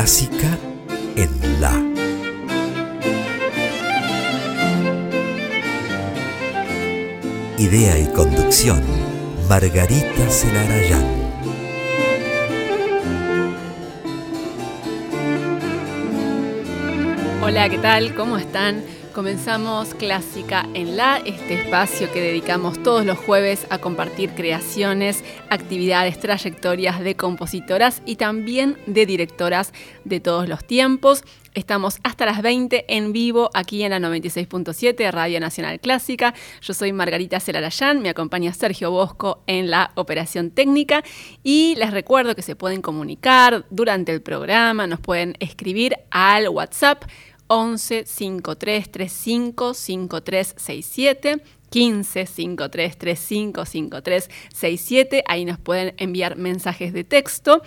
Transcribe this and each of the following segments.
Clásica en La. Idea y conducción, Margarita Celarayán. Hola, ¿qué tal? ¿Cómo están? Comenzamos Clásica en La, este espacio que dedicamos todos los jueves a compartir creaciones, actividades, trayectorias de compositoras y también de directoras de todos los tiempos. Estamos hasta las 20 en vivo aquí en la 96.7 Radio Nacional Clásica. Yo soy Margarita Celarayán, me acompaña Sergio Bosco en la operación técnica y les recuerdo que se pueden comunicar durante el programa, nos pueden escribir al WhatsApp 11 53 35 5367 15 53 35 5367. Ahí nos pueden enviar mensajes de texto.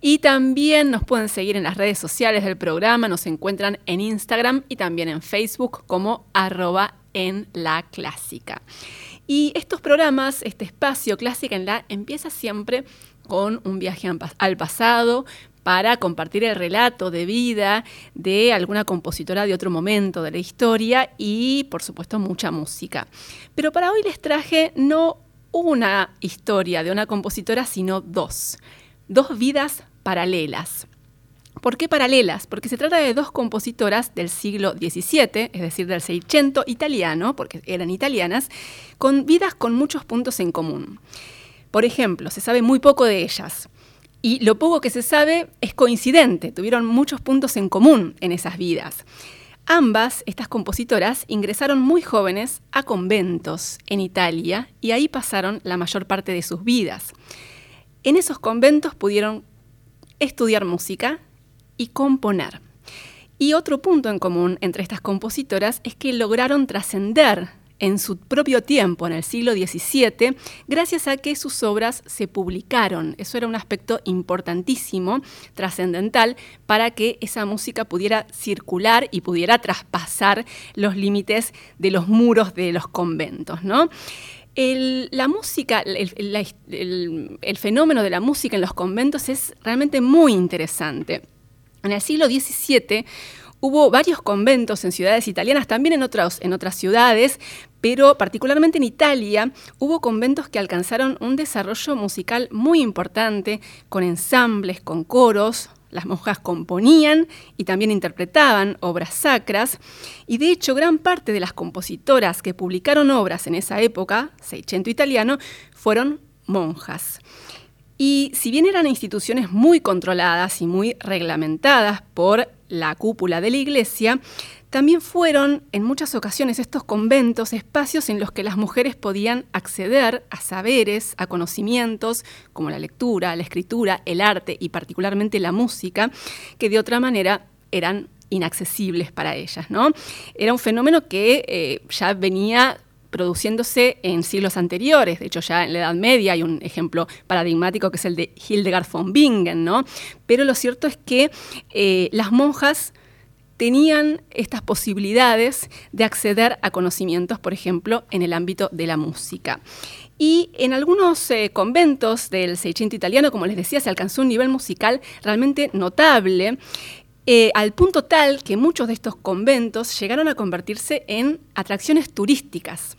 Y también nos pueden seguir en las redes sociales del programa. Nos encuentran en Instagram y también en Facebook como arroba en la clásica. Y estos programas, este espacio clásica en la, empieza siempre con un viaje al pasado, para compartir el relato de vida de alguna compositora de otro momento de la historia y, por supuesto, mucha música. Pero para hoy les traje no una historia de una compositora, sino dos. Dos vidas paralelas. ¿Por qué paralelas? Porque se trata de dos compositoras del siglo XVII, es decir, del Seicento italiano, porque eran italianas, con vidas con muchos puntos en común. Por ejemplo, se sabe muy poco de ellas. Y lo poco que se sabe es coincidente, tuvieron muchos puntos en común en esas vidas. Ambas, estas compositoras, ingresaron muy jóvenes a conventos en Italia y ahí pasaron la mayor parte de sus vidas. En esos conventos pudieron estudiar música y componer. Y otro punto en común entre estas compositoras es que lograron trascender en su propio tiempo, en el siglo XVII, gracias a que sus obras se publicaron. Eso era un aspecto importantísimo, trascendental, para que esa música pudiera circular y pudiera traspasar los límites de los muros de los conventos. ¿no? la música, el, fenómeno de la música en los conventos es realmente muy interesante. En el siglo XVII Hubo varios conventos en ciudades italianas, también en, en otras ciudades, pero particularmente en Italia hubo conventos que alcanzaron un desarrollo musical muy importante, con ensambles, con coros, las monjas componían y también interpretaban obras sacras, y de hecho gran parte de las compositoras que publicaron obras en esa época, Seicento italiano, fueron monjas. Y si bien eran instituciones muy controladas y muy reglamentadas por la cúpula de la iglesia, también fueron en muchas ocasiones estos conventos espacios en los que las mujeres podían acceder a saberes, a conocimientos como la lectura, la escritura, el arte y particularmente la música, que de otra manera eran inaccesibles para ellas. ¿no? Era un fenómeno que eh, ya venía produciéndose en siglos anteriores. De hecho, ya en la Edad Media hay un ejemplo paradigmático que es el de Hildegard von Bingen, ¿no? Pero lo cierto es que eh, las monjas tenían estas posibilidades de acceder a conocimientos, por ejemplo, en el ámbito de la música. Y en algunos eh, conventos del Seicento italiano, como les decía, se alcanzó un nivel musical realmente notable. Eh, al punto tal que muchos de estos conventos llegaron a convertirse en atracciones turísticas.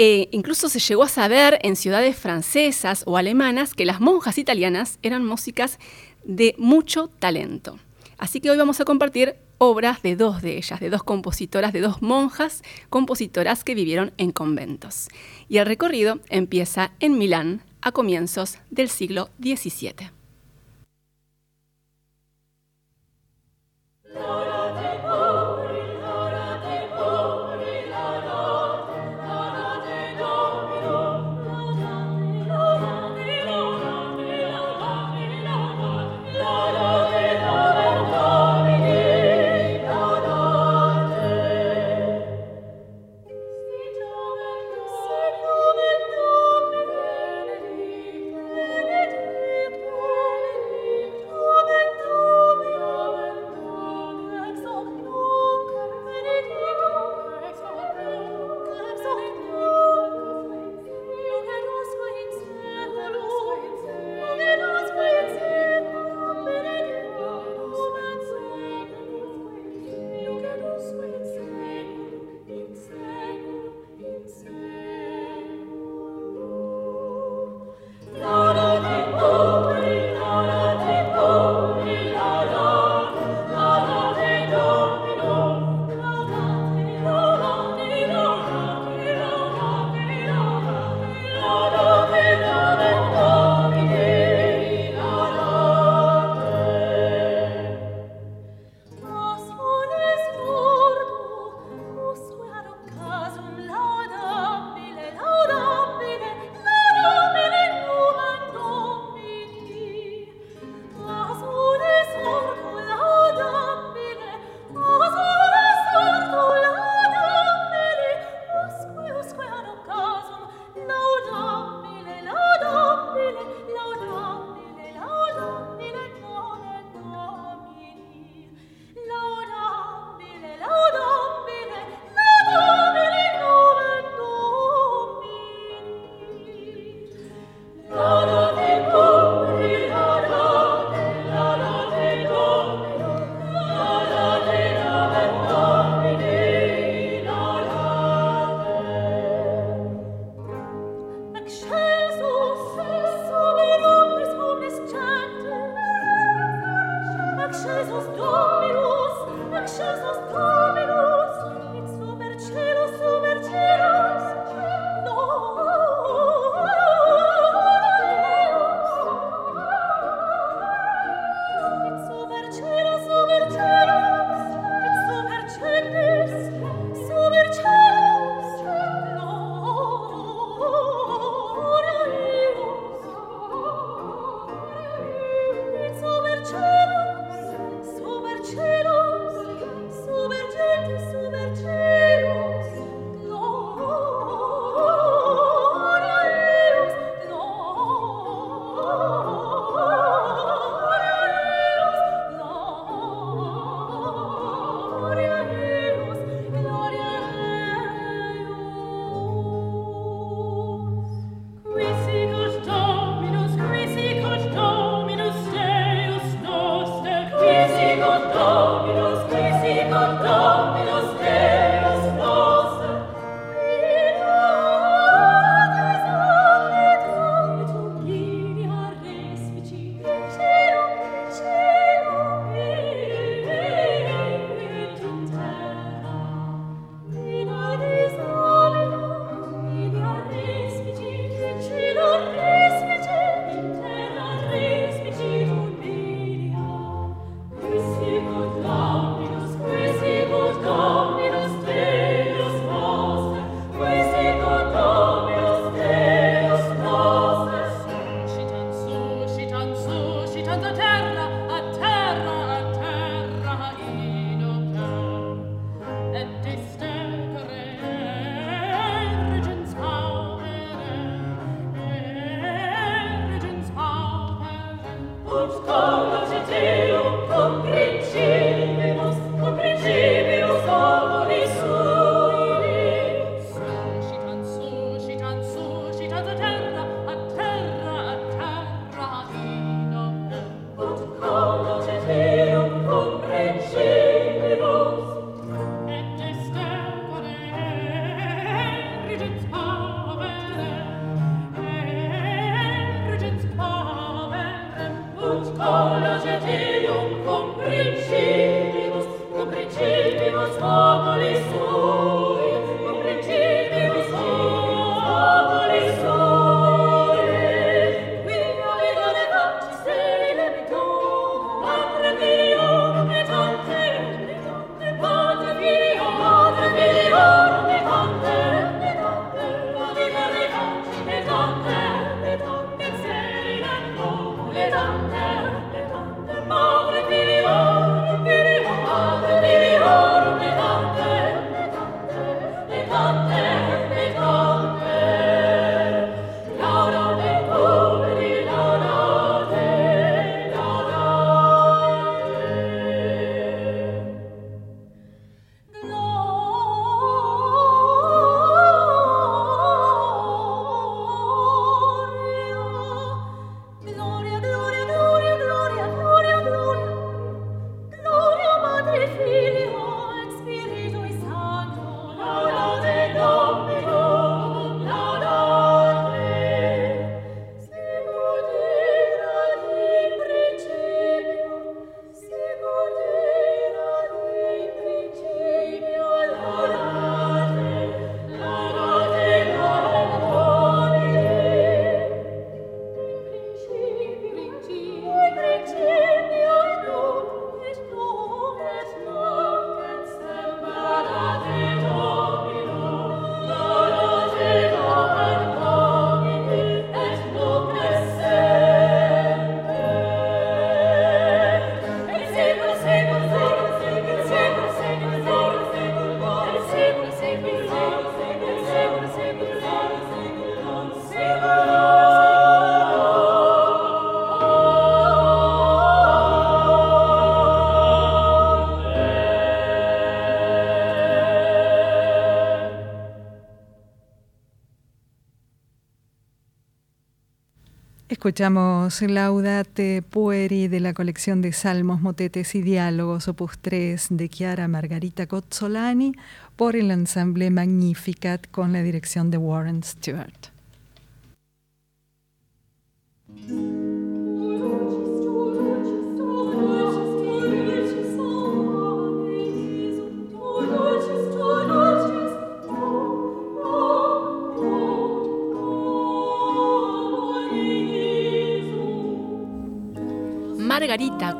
Eh, incluso se llegó a saber en ciudades francesas o alemanas que las monjas italianas eran músicas de mucho talento. Así que hoy vamos a compartir obras de dos de ellas, de dos compositoras, de dos monjas compositoras que vivieron en conventos. Y el recorrido empieza en Milán a comienzos del siglo XVII. Escuchamos Laudate Pueri de la colección de Salmos, Motetes y Diálogos, opus 3 de Chiara Margarita Cozzolani por el ensamble Magnificat con la dirección de Warren Stewart.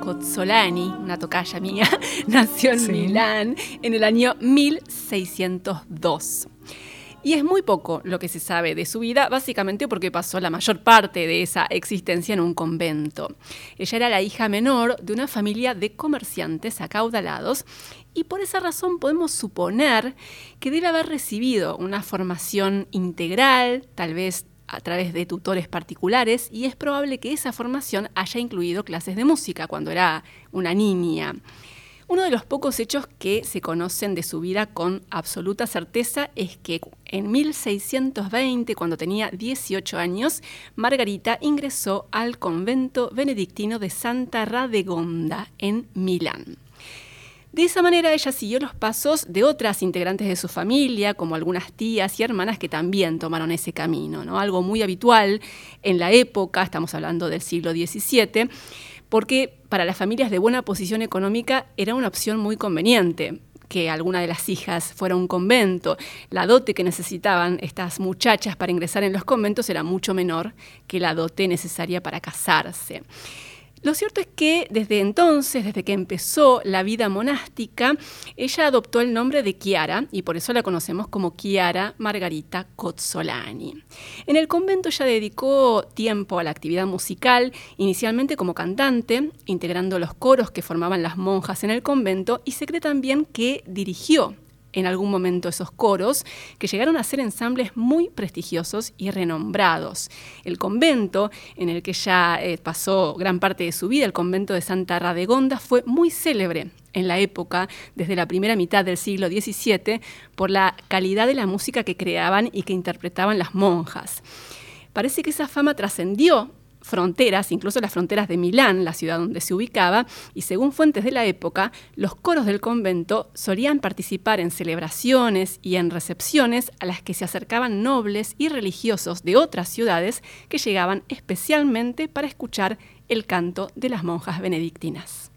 Cozzolani, una tocaya mía, nació en Milán en el año 1602. Y es muy poco lo que se sabe de su vida, básicamente porque pasó la mayor parte de esa existencia en un convento. Ella era la hija menor de una familia de comerciantes acaudalados y por esa razón podemos suponer que debe haber recibido una formación integral, tal vez a través de tutores particulares y es probable que esa formación haya incluido clases de música cuando era una niña. Uno de los pocos hechos que se conocen de su vida con absoluta certeza es que en 1620, cuando tenía 18 años, Margarita ingresó al convento benedictino de Santa Radegonda en Milán. De esa manera ella siguió los pasos de otras integrantes de su familia, como algunas tías y hermanas que también tomaron ese camino, ¿no? algo muy habitual en la época, estamos hablando del siglo XVII, porque para las familias de buena posición económica era una opción muy conveniente que alguna de las hijas fuera a un convento. La dote que necesitaban estas muchachas para ingresar en los conventos era mucho menor que la dote necesaria para casarse. Lo cierto es que desde entonces, desde que empezó la vida monástica, ella adoptó el nombre de Chiara y por eso la conocemos como Chiara Margarita Cozzolani. En el convento ella dedicó tiempo a la actividad musical, inicialmente como cantante, integrando los coros que formaban las monjas en el convento y se cree también que dirigió en algún momento esos coros, que llegaron a ser ensambles muy prestigiosos y renombrados. El convento, en el que ya eh, pasó gran parte de su vida, el convento de Santa Radegonda, fue muy célebre en la época, desde la primera mitad del siglo XVII, por la calidad de la música que creaban y que interpretaban las monjas. Parece que esa fama trascendió fronteras, incluso las fronteras de Milán, la ciudad donde se ubicaba, y según fuentes de la época, los coros del convento solían participar en celebraciones y en recepciones a las que se acercaban nobles y religiosos de otras ciudades que llegaban especialmente para escuchar el canto de las monjas benedictinas.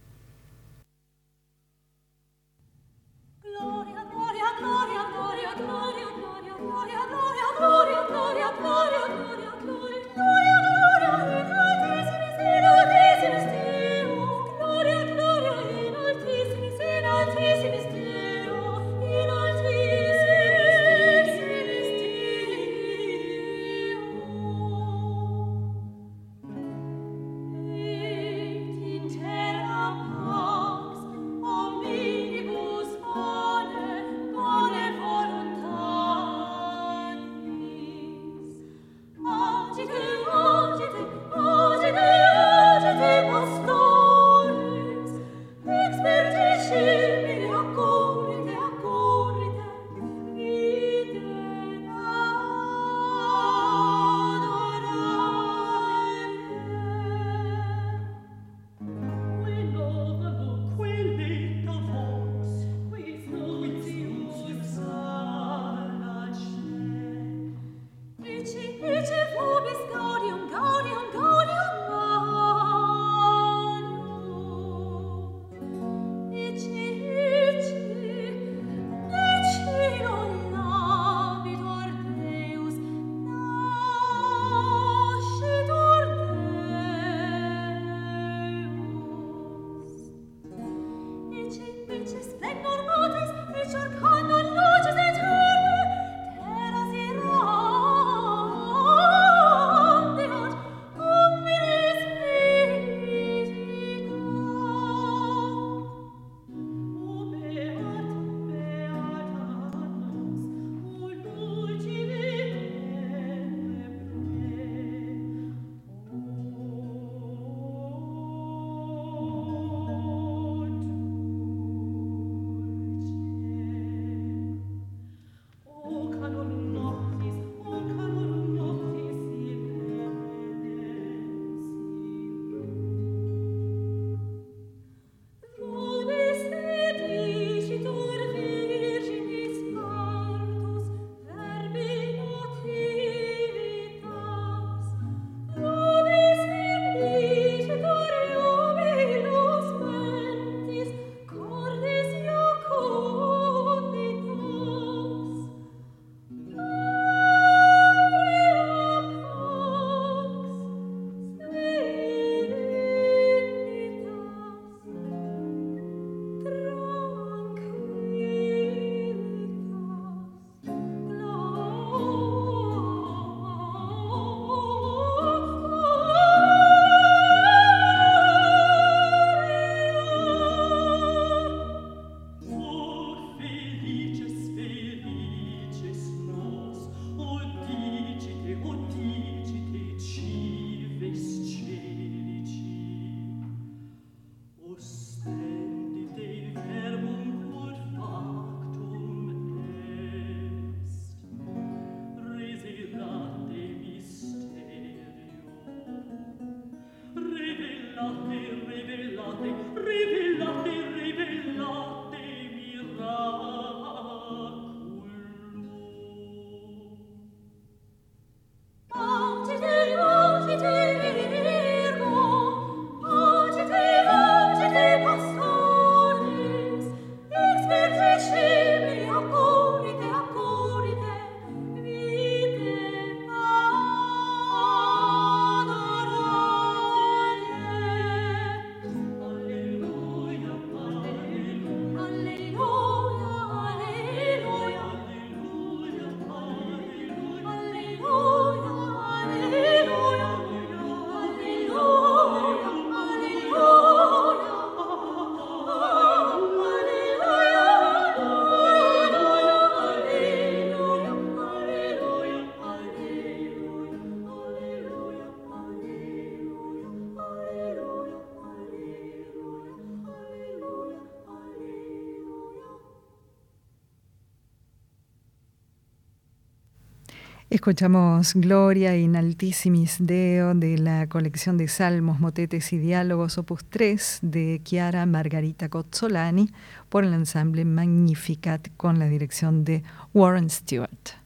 Escuchamos Gloria in Altissimis Deo de la colección de salmos, motetes y diálogos opus 3 de Chiara Margarita Cozzolani por el ensamble Magnificat con la dirección de Warren Stewart.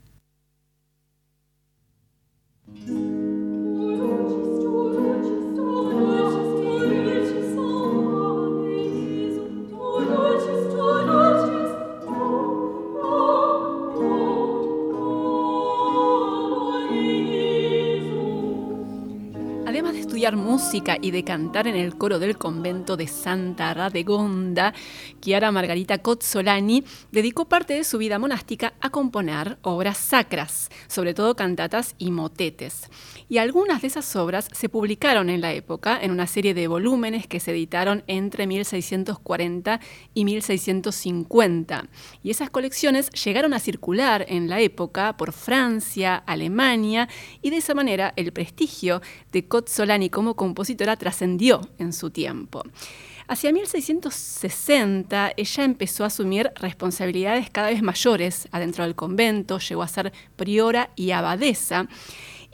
Y de cantar en el coro del convento de Santa Radegonda, Chiara Margarita Cozzolani dedicó parte de su vida monástica a componer obras sacras, sobre todo cantatas y motetes. Y algunas de esas obras se publicaron en la época en una serie de volúmenes que se editaron entre 1640 y 1650. Y esas colecciones llegaron a circular en la época por Francia, Alemania, y de esa manera el prestigio de Cozzolani como compositora trascendió en su tiempo. Hacia 1660 ella empezó a asumir responsabilidades cada vez mayores adentro del convento, llegó a ser priora y abadesa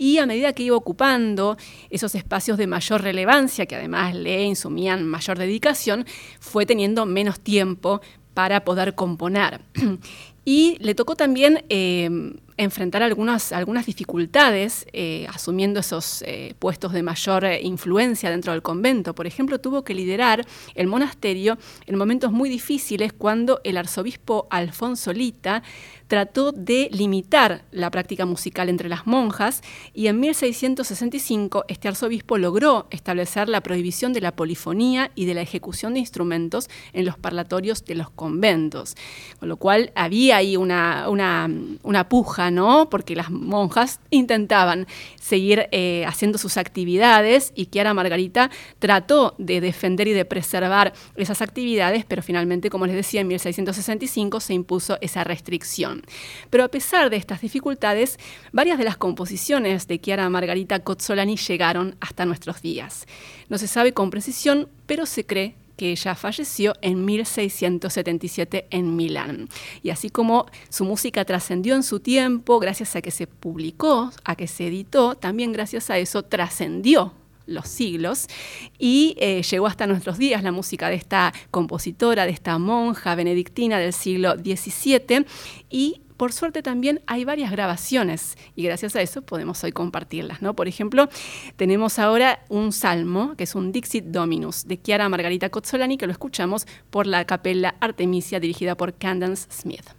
y a medida que iba ocupando esos espacios de mayor relevancia, que además le insumían mayor dedicación, fue teniendo menos tiempo para poder componer. y le tocó también eh, enfrentar algunas, algunas dificultades eh, asumiendo esos eh, puestos de mayor influencia dentro del convento. Por ejemplo, tuvo que liderar el monasterio en momentos muy difíciles cuando el arzobispo Alfonso Lita trató de limitar la práctica musical entre las monjas y en 1665 este arzobispo logró establecer la prohibición de la polifonía y de la ejecución de instrumentos en los parlatorios de los conventos, con lo cual había ahí una, una, una puja porque las monjas intentaban seguir eh, haciendo sus actividades y Kiara Margarita trató de defender y de preservar esas actividades, pero finalmente, como les decía, en 1665 se impuso esa restricción. Pero a pesar de estas dificultades, varias de las composiciones de Chiara Margarita Cozzolani llegaron hasta nuestros días. No se sabe con precisión, pero se cree que ella falleció en 1677 en Milán. Y así como su música trascendió en su tiempo, gracias a que se publicó, a que se editó, también gracias a eso trascendió los siglos y eh, llegó hasta nuestros días la música de esta compositora, de esta monja benedictina del siglo XVII y por suerte también hay varias grabaciones y gracias a eso podemos hoy compartirlas. ¿no? Por ejemplo, tenemos ahora un salmo que es un Dixit Dominus de Chiara Margarita Cozzolani que lo escuchamos por la capella Artemisia dirigida por Candance Smith.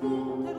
Christus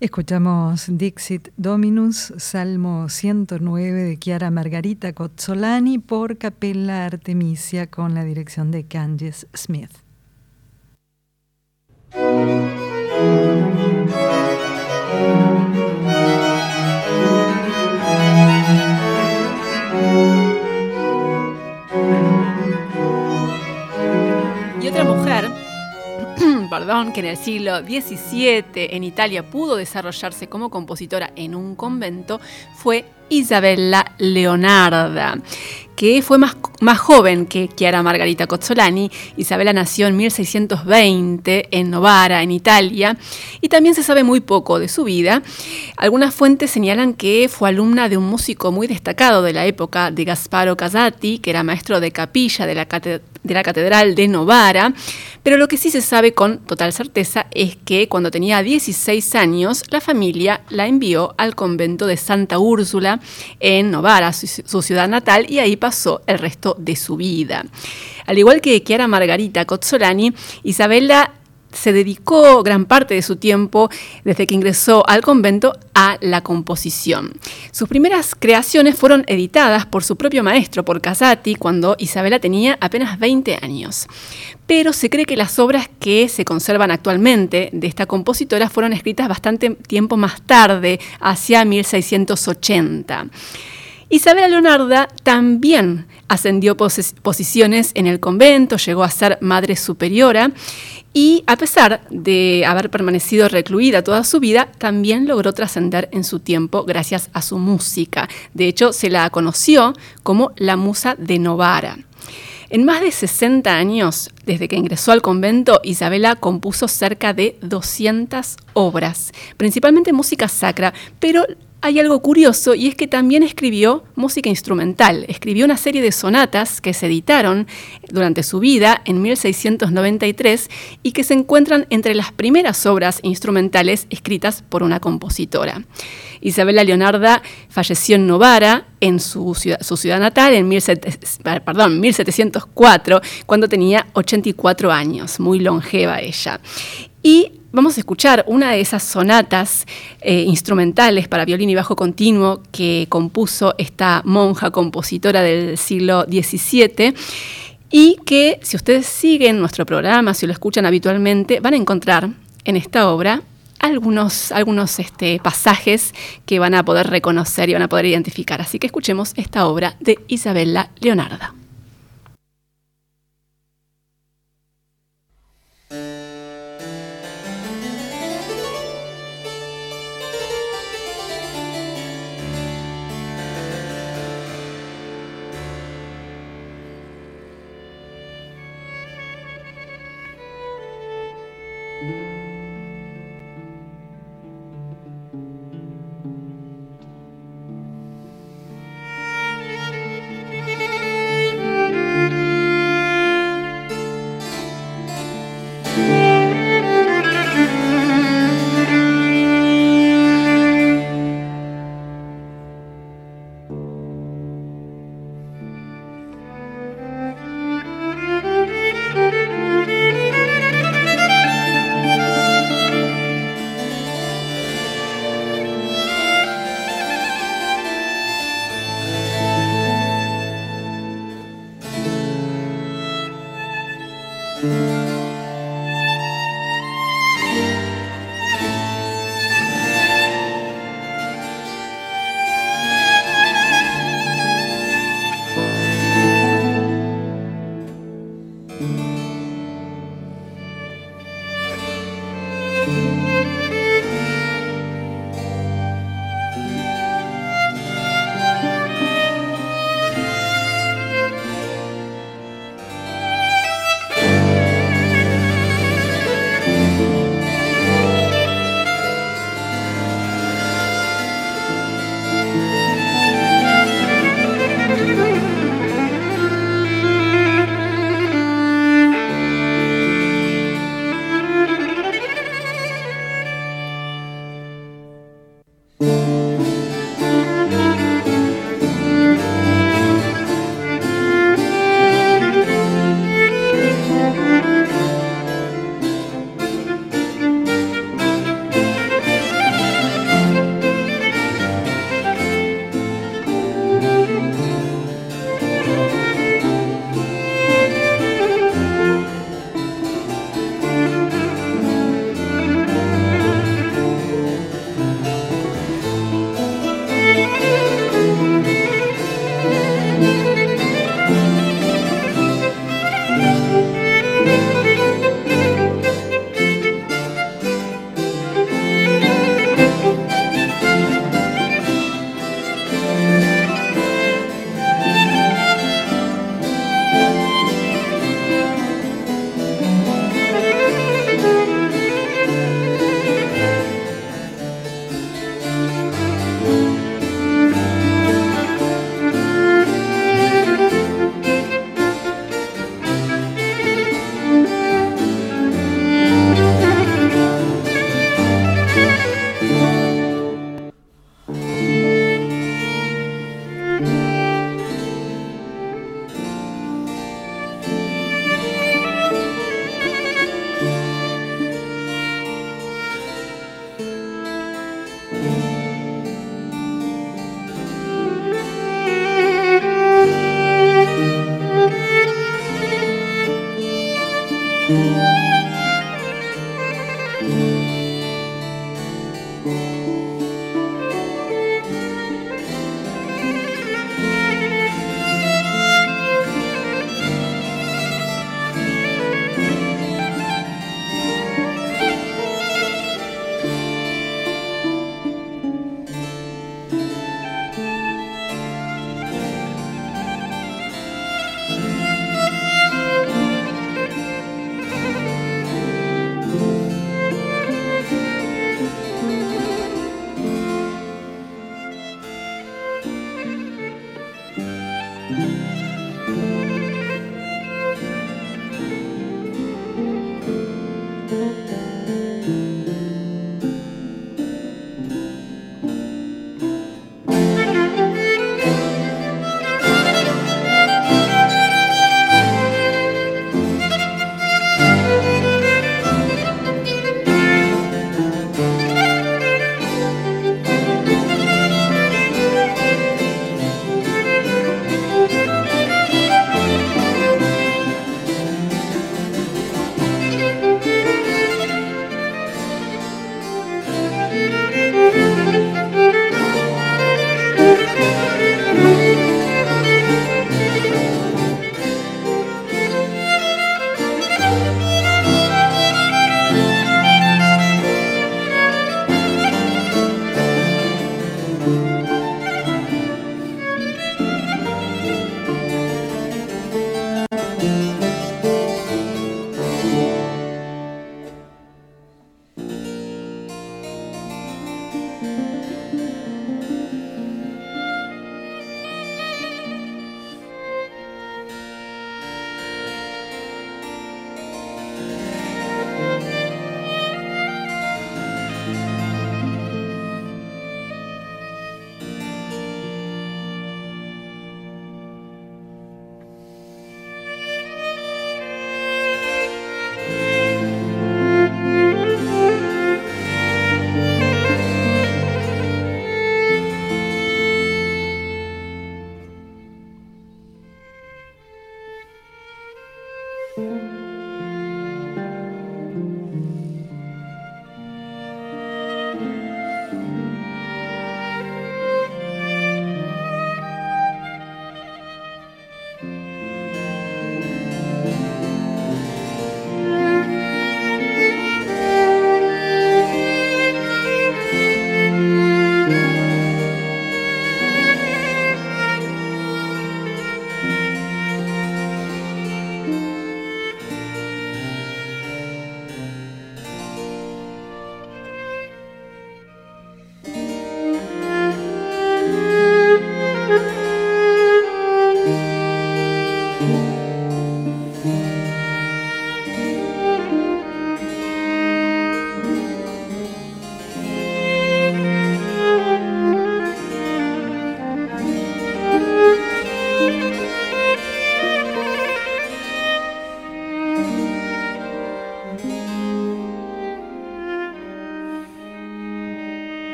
Escuchamos Dixit Dominus, Salmo 109 de Chiara Margarita Cozzolani por Capella Artemisia con la dirección de Candice Smith. Que en el siglo XVII en Italia pudo desarrollarse como compositora en un convento, fue Isabella Leonarda, que fue más, más joven que Chiara Margarita Cozzolani. Isabella nació en 1620 en Novara, en Italia, y también se sabe muy poco de su vida. Algunas fuentes señalan que fue alumna de un músico muy destacado de la época, de Gasparo Casati, que era maestro de capilla de la, de la Catedral de Novara, pero lo que sí se sabe con total certeza es que cuando tenía 16 años, la familia la envió al convento de Santa Úrsula, en Novara, su, ciudad natal, y ahí pasó el resto de su vida. Al igual que Chiara Margarita Cozzolani, Isabella se dedicó gran parte de su tiempo desde que ingresó al convento a la composición. Sus primeras creaciones fueron editadas por su propio maestro, por Casati, cuando Isabella tenía apenas 20 años. Pero se cree que las obras que se conservan actualmente de esta compositora fueron escritas bastante tiempo más tarde, hacia 1680. Isabela Leonarda también ascendió posiciones en el convento, llegó a ser madre superiora y a pesar de haber permanecido recluida toda su vida, también logró trascender en su tiempo gracias a su música. De hecho, se la conoció como la musa de Novara. En más de 60 años, desde que ingresó al convento, Isabela compuso cerca de 200 obras, principalmente música sacra, pero hay algo curioso y es que también escribió música instrumental. Escribió una serie de sonatas que se editaron durante su vida en 1693 y que se encuentran entre las primeras obras instrumentales escritas por una compositora. Isabela Leonarda falleció en Novara, en su ciudad, natal, en 1704, cuando tenía 84 años, muy longeva ella. Y vamos a escuchar una de esas sonatas eh, instrumentales para violín y bajo continuo que compuso esta monja compositora del siglo XVII y que si ustedes siguen nuestro programa, si lo escuchan habitualmente, van a encontrar en esta obra algunos, algunos este, pasajes que van a poder reconocer y van a poder identificar. Así que escuchemos esta obra de Isabella Leonarda.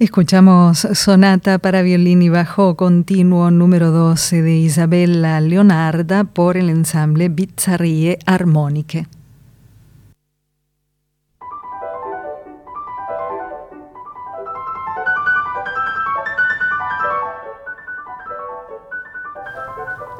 Escuchamos Sonata para violín y bajo continuo número 12 de Isabella Leonarda por el ensamble Bizzarrie Armoniche.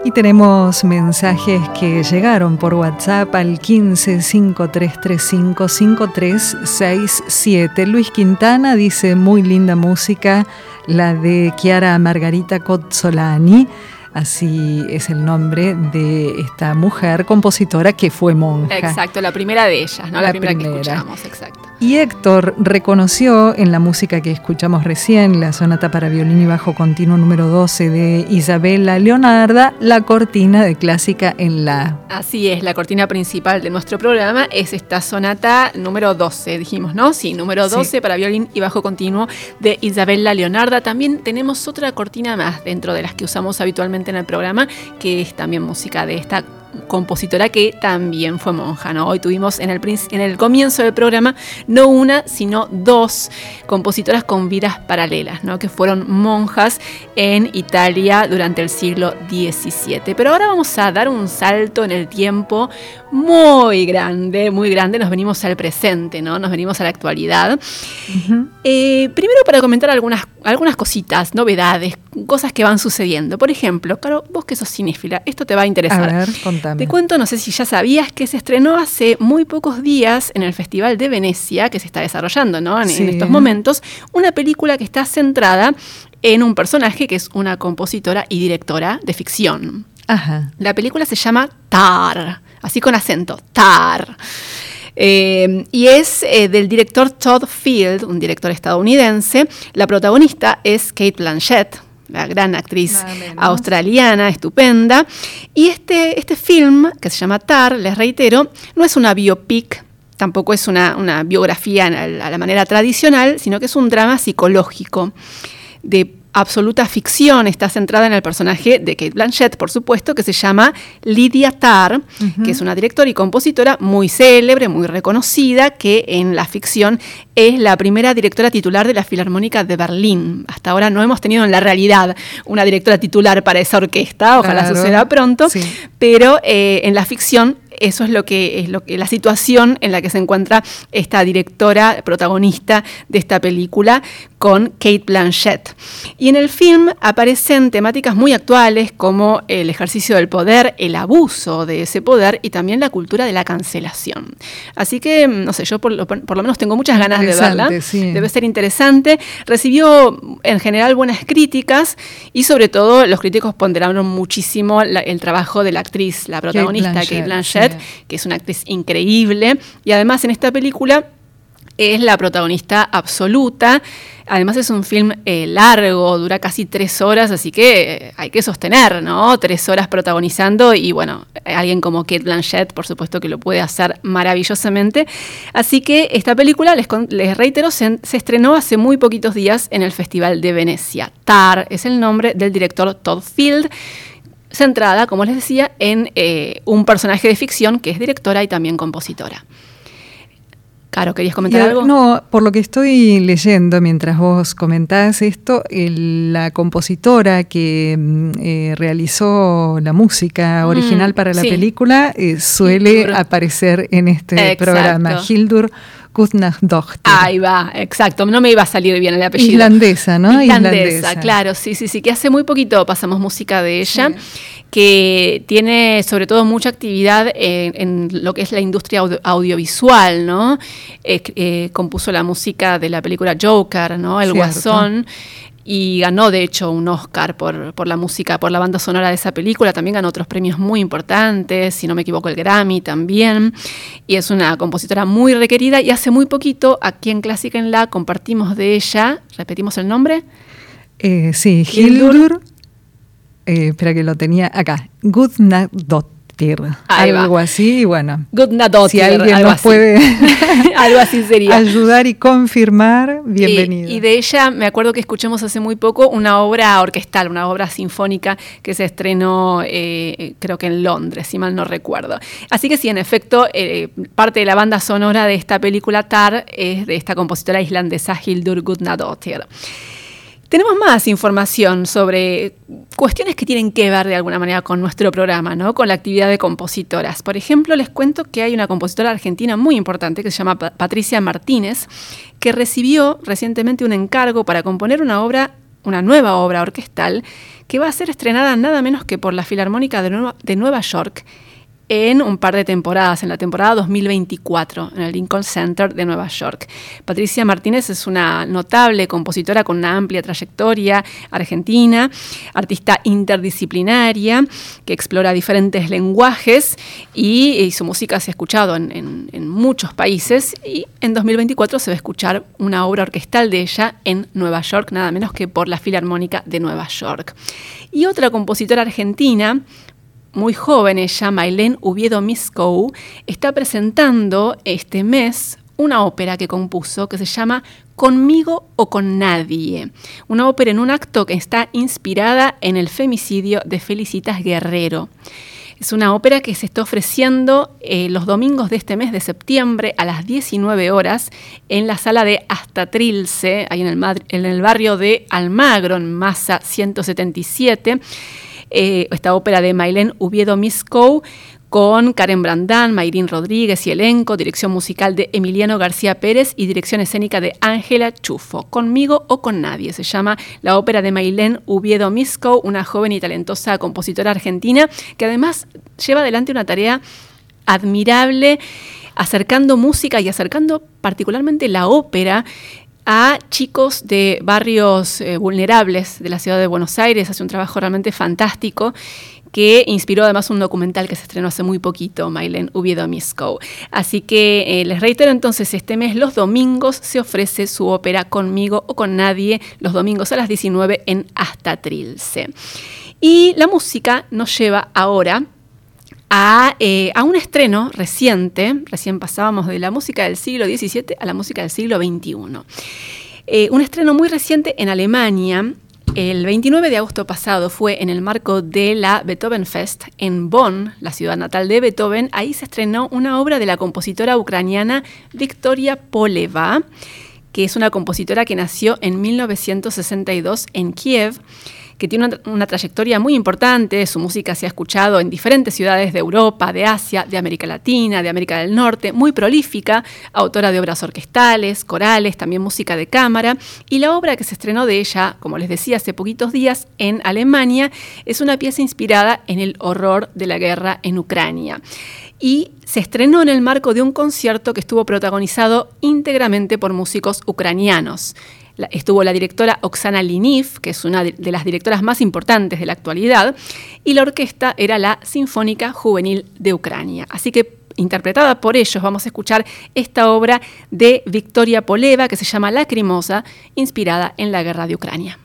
Y tenemos mensajes que llegaron por WhatsApp al 1553355367. Luis Quintana dice, muy linda música, la de Chiara Margarita Cozzolani. Así es el nombre de esta mujer compositora que fue monja. Exacto, la primera de ellas, ¿no? La, primera, que escuchamos, exacto. Y Héctor reconoció en la música que escuchamos recién, la sonata para violín y bajo continuo número 12 de Isabella Leonarda, la cortina de clásica en la. Así es, la cortina principal de nuestro programa es esta sonata número 12, dijimos, ¿no? Sí, número 12 para violín y bajo continuo de Isabella Leonarda. También tenemos otra cortina más dentro de las que usamos habitualmente en el programa, que es también música de esta compositora que también fue monja. ¿no? Hoy tuvimos en el, en el comienzo del programa no una, sino dos compositoras con vidas paralelas, ¿no? que fueron monjas en Italia durante el siglo XVII. Pero ahora vamos a dar un salto en el tiempo muy grande, muy grande. Nos venimos al presente, ¿no? nos venimos a la actualidad. Eh, primero para comentar algunas, algunas cositas, novedades, cosas que van sucediendo. Por ejemplo, claro, vos que sos cinéfila, esto te va a interesar. A ver, te cuento, no sé si ya sabías que se estrenó hace muy pocos días en el Festival de Venecia, que se está desarrollando ¿no? en, estos momentos, una película que está centrada en un personaje que es una compositora y directora de ficción. Ajá. La película se llama Tar, así con acento, Tar. Eh, y es eh, del director Todd Field, un director estadounidense. La protagonista es Kate Blanchett, la gran actriz australiana, estupenda. Y este, este film, que se llama Tar, les reitero, no es una biopic, tampoco es una, biografía a la manera tradicional, sino que es un drama psicológico de absoluta ficción está centrada en el personaje de Kate Blanchett, por supuesto, que se llama Lydia Tarr, que es una directora y compositora muy célebre, muy reconocida, que en la ficción es la primera directora titular de la Filarmónica de Berlín. Hasta ahora no hemos tenido en la realidad una directora titular para esa orquesta, ojalá suceda pronto, pero eh, en la ficción eso es lo que es lo que la situación en la que se encuentra esta directora protagonista de esta película con Kate Blanchett. Y en el film aparecen temáticas muy actuales como el ejercicio del poder, el abuso de ese poder y también la cultura de la cancelación. Así que, no sé, yo por lo, menos tengo muchas ganas de verla. Debe ser interesante. Recibió en general buenas críticas y sobre todo los críticos ponderaron muchísimo el trabajo de la actriz, la protagonista Kate Blanchett que es una actriz increíble. Y además en esta película es la protagonista absoluta. Además es un film eh, largo, dura casi tres horas, así que eh, hay que sostener, ¿no? Tres horas protagonizando y bueno, alguien como Kate Blanchett, por supuesto que lo puede hacer maravillosamente. Así que esta película, les, reitero, se, estrenó hace muy poquitos días en el Festival de Venecia. Tar es el nombre del director Todd Field centrada, como les decía, en eh, un personaje de ficción que es directora y también compositora. Caro, ¿querías comentar algo? No, por lo que estoy leyendo mientras vos comentás esto, la compositora que mm, eh, realizó la música mm, original para la película eh, suele aparecer en este programa, Hildur Ahí va, exacto. No me iba a salir bien el apellido. Islandesa, ¿no? Islandesa, claro, sí, sí, sí. Que hace muy poquito pasamos música de ella. que tiene sobre todo mucha actividad en, lo que es la industria audiovisual, ¿no? Eh, eh, compuso la música de la película Joker, ¿no? El Guasón y ganó de hecho un Oscar por, la música, por la banda sonora de esa película, también ganó otros premios muy importantes, si no me equivoco el Grammy también, y es una compositora muy requerida y hace muy poquito aquí en Clásica en La compartimos de ella, repetimos el nombre. Eh, sí, Hildur, eh, espera que lo tenía acá, Gudnadot Algo así, bueno. Gudnadotir, si alguien nos puede algo así sería. ayudar y confirmar, bienvenido. Y, de ella me acuerdo que escuchamos hace muy poco una obra orquestal, una obra sinfónica que se estrenó eh, creo que en Londres, si mal no recuerdo. Así que sí, en efecto, eh, parte de la banda sonora de esta película Tar es de esta compositora islandesa Hildur Gudnadotir. Tenemos más información sobre cuestiones que tienen que ver de alguna manera con nuestro programa, ¿no? con la actividad de compositoras. Por ejemplo, les cuento que hay una compositora argentina muy importante que se llama Patricia Martínez, que recibió recientemente un encargo para componer una obra, una nueva obra orquestal, que va a ser estrenada nada menos que por la Filarmónica de Nueva York en un par de temporadas, en la temporada 2024, en el Lincoln Center de Nueva York. Patricia Martínez es una notable compositora con una amplia trayectoria argentina, artista interdisciplinaria que explora diferentes lenguajes y, su música se ha escuchado en, en muchos países y en 2024 se va a escuchar una obra orquestal de ella en Nueva York, nada menos que por la Filarmónica de Nueva York. Y otra compositora argentina, muy joven ella, Maylene Ubiedo Miskow, está presentando este mes una ópera que compuso que se llama Conmigo o con nadie. Una ópera en un acto que está inspirada en el femicidio de Felicitas Guerrero. Es una ópera que se está ofreciendo eh, los domingos de este mes de septiembre a las 19 horas en la sala de Astatrilce, ahí en el, en el barrio de Almagro, en Massa 177. Eh, esta ópera de Maylene Ubiedo Miskow con Karen Brandán, Mayrín Rodríguez y elenco, dirección musical de Emiliano García Pérez y dirección escénica de Ángela Chufo. Conmigo o con nadie se llama la ópera de Maylene Ubiedo Miskow, una joven y talentosa compositora argentina que además lleva adelante una tarea admirable acercando música y acercando particularmente la ópera a chicos de barrios eh, vulnerables de la ciudad de Buenos Aires. Hace un trabajo realmente fantástico que inspiró además un documental que se estrenó hace muy poquito, Mailen Ubiedo Miskow. Así que eh, les reitero entonces, este mes los domingos se ofrece su ópera Conmigo o con Nadie, los domingos a las 19 en Hasta Trilce. Y la música nos lleva ahora eh, a, un estreno reciente, recién pasábamos de la música del siglo XVII a la música del siglo XXI. Eh, un estreno muy reciente en Alemania. El 29 de agosto pasado fue en el marco de la Beethoven Fest en Bonn, la ciudad natal de Beethoven. Ahí se estrenó una obra de la compositora ucraniana Victoria Poleva, que es una compositora que nació en 1962 en Kiev que tiene una, trayectoria muy importante, su música se ha escuchado en diferentes ciudades de Europa, de Asia, de América Latina, de América del Norte, muy prolífica, autora de obras orquestales, corales, también música de cámara, y la obra que se estrenó de ella, como les decía hace poquitos días, en Alemania, es una pieza inspirada en el horror de la guerra en Ucrania. Y se estrenó en el marco de un concierto que estuvo protagonizado íntegramente por músicos ucranianos estuvo la directora Oksana Liniv, que es una de las directoras más importantes de la actualidad, y la orquesta era la Sinfónica Juvenil de Ucrania. Así que interpretada por ellos, vamos a escuchar esta obra de Victoria Poleva que se llama Lacrimosa, inspirada en la guerra de Ucrania.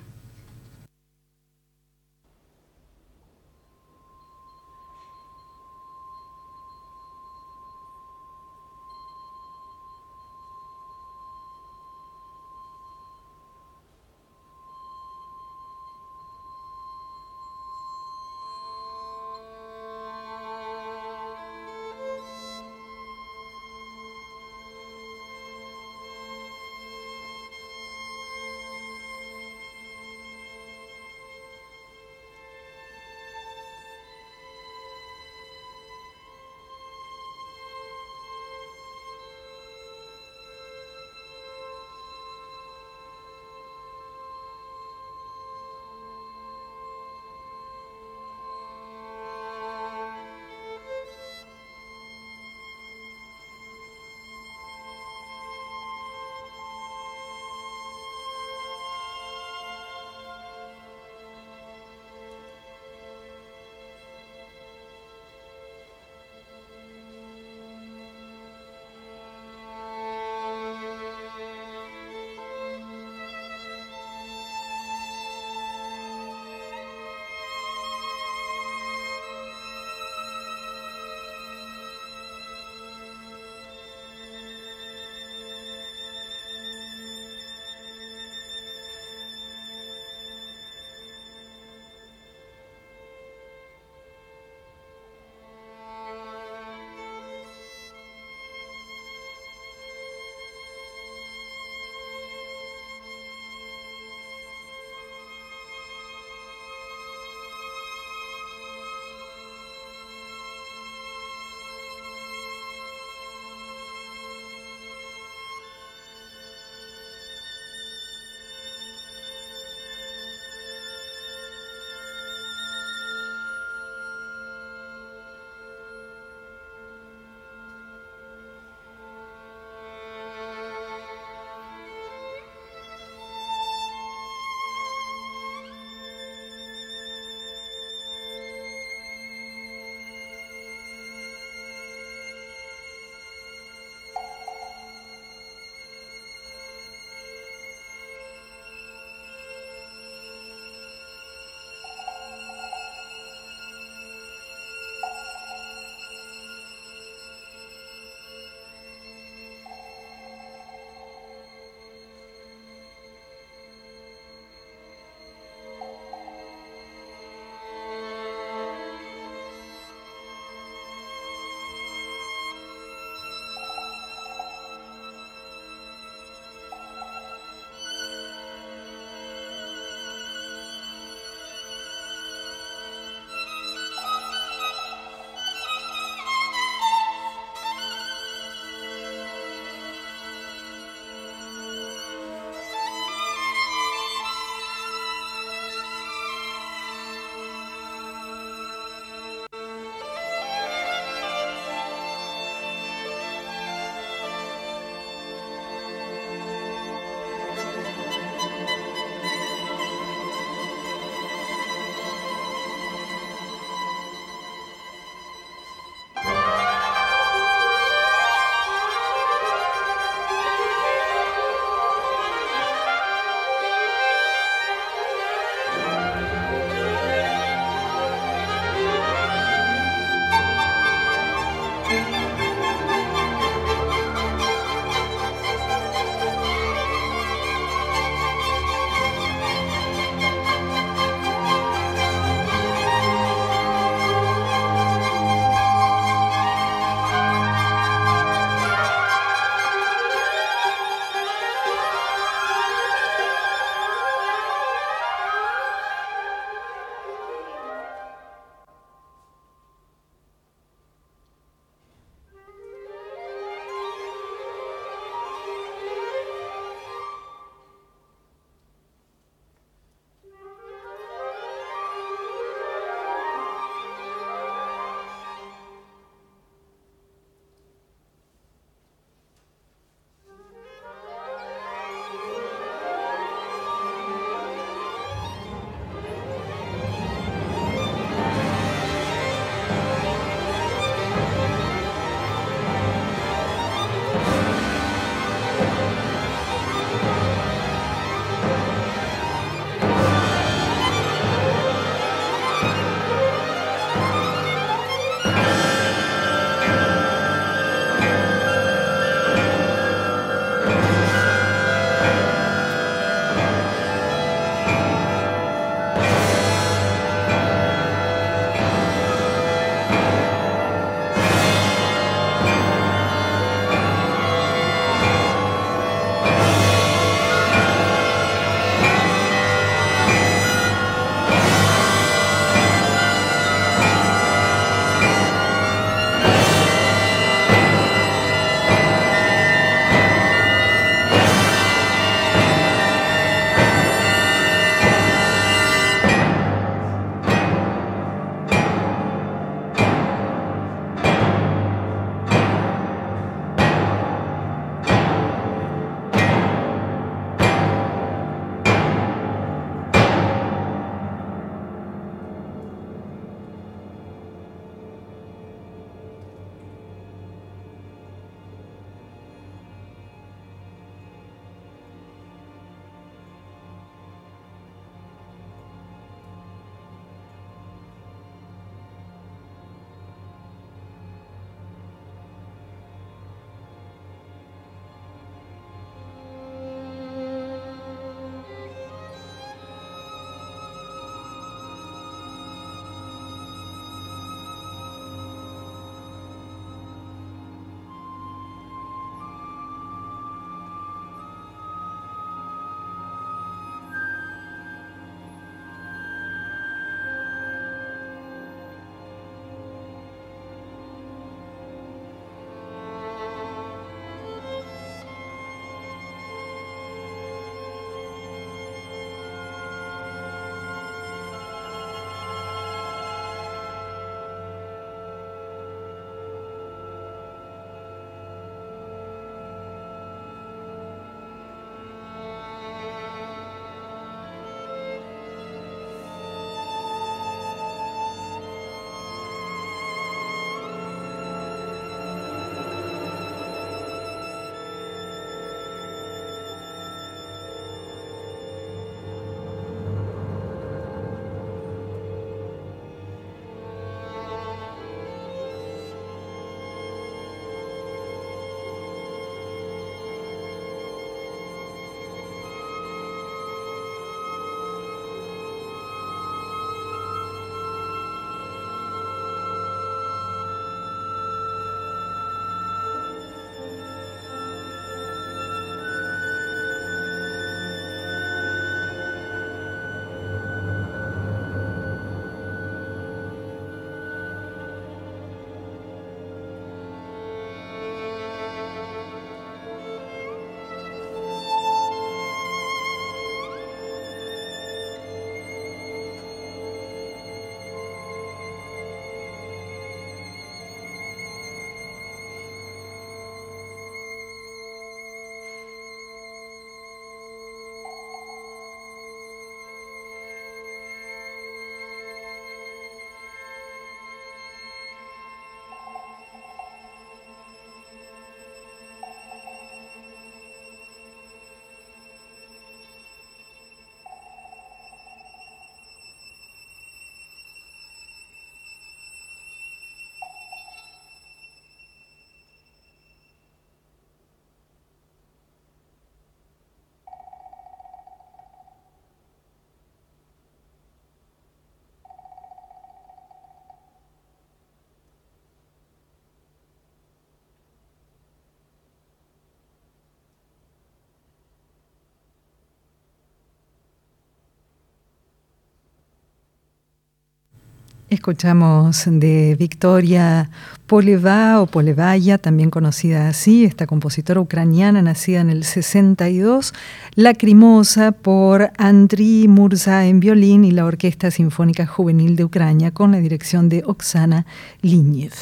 Escuchamos de Victoria Poleva o Polevaya, también conocida así, esta compositora ucraniana nacida en el 62, Lacrimosa por Andriy Murza en violín y la Orquesta Sinfónica Juvenil de Ucrania con la dirección de Oksana Liniev.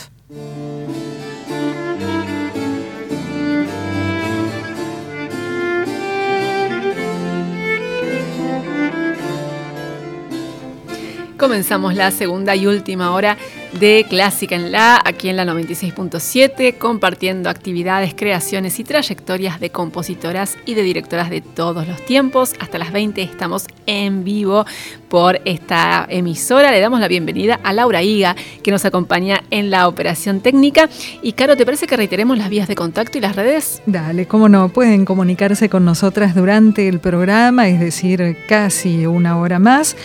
Comenzamos la segunda y última hora de Clásica en la, aquí en la 96.7, compartiendo actividades, creaciones y trayectorias de compositoras y de directoras de todos los tiempos. Hasta las 20 estamos en vivo por esta emisora. Le damos la bienvenida a Laura Higa, que nos acompaña en la operación técnica. Y Caro, ¿te parece que reiteremos las vías de contacto y las redes? Dale, cómo no, pueden comunicarse con nosotras durante el programa, es decir, casi una hora más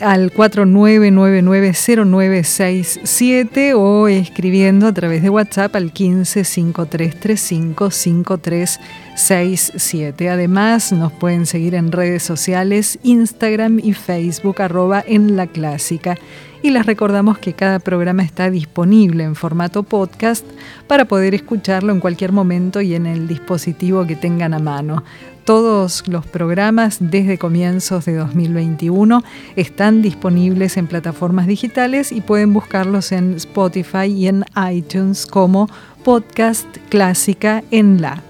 al 49990967 o escribiendo a través de WhatsApp al 1553355367. Además, nos pueden seguir en redes sociales, Instagram y Facebook, arroba en la clásica. Y les recordamos que cada programa está disponible en formato podcast para poder escucharlo en cualquier momento y en el dispositivo que tengan a mano. Todos los programas desde comienzos de 2021 están disponibles en plataformas digitales y pueden buscarlos en Spotify y en iTunes como podcast clásica en la.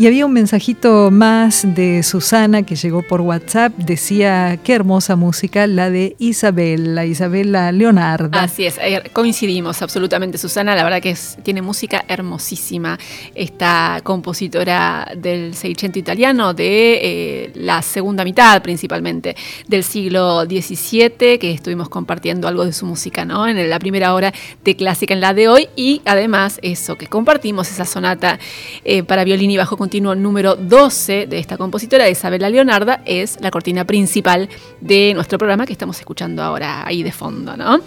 Y había un mensajito más de Susana que llegó por WhatsApp. Decía, qué hermosa música, la de Isabela, Isabela Leonarda. Así es, eh, coincidimos absolutamente, Susana. La verdad que tiene música hermosísima. Esta compositora del Seicento italiano de eh, la segunda mitad, principalmente, del siglo XVII, que estuvimos compartiendo algo de su música ¿no? en la primera hora de clásica en la de hoy. Y además, eso, que compartimos esa sonata eh, para violín y bajo continuo número 12 de esta compositora, de Isabela Leonarda, es la cortina principal de nuestro programa que estamos escuchando ahora ahí de fondo, ¿no?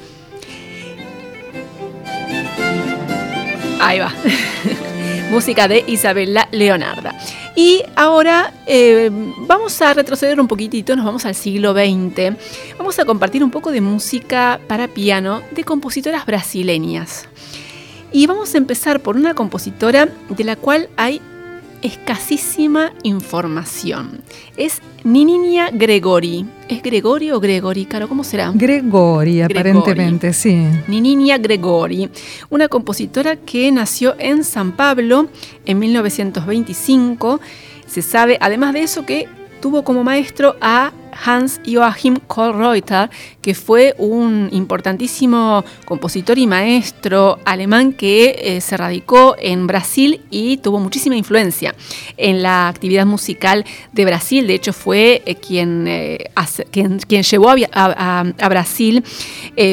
Ahí va. Música de Isabela Leonarda. Y ahora eh, vamos a retroceder un poquitito, nos vamos al siglo XX. Vamos a compartir un poco de música para piano de compositoras brasileñas. Y vamos a empezar por una compositora de la cual hay escasísima información. Es Nininia Gregori. ¿Es Gregori o Gregori, Caro? ¿Cómo será? Gregori, aparentemente, sí. Nininia Gregori, una compositora que nació en San Pablo en 1925. Se sabe, además de eso, que tuvo como maestro a Hans Joachim Kohlreuter, que fue un importantísimo compositor y maestro alemán que eh, se radicó en Brasil y tuvo muchísima influencia en la actividad musical de Brasil. De hecho, fue eh, quien, eh, quien, llevó a, Brasil,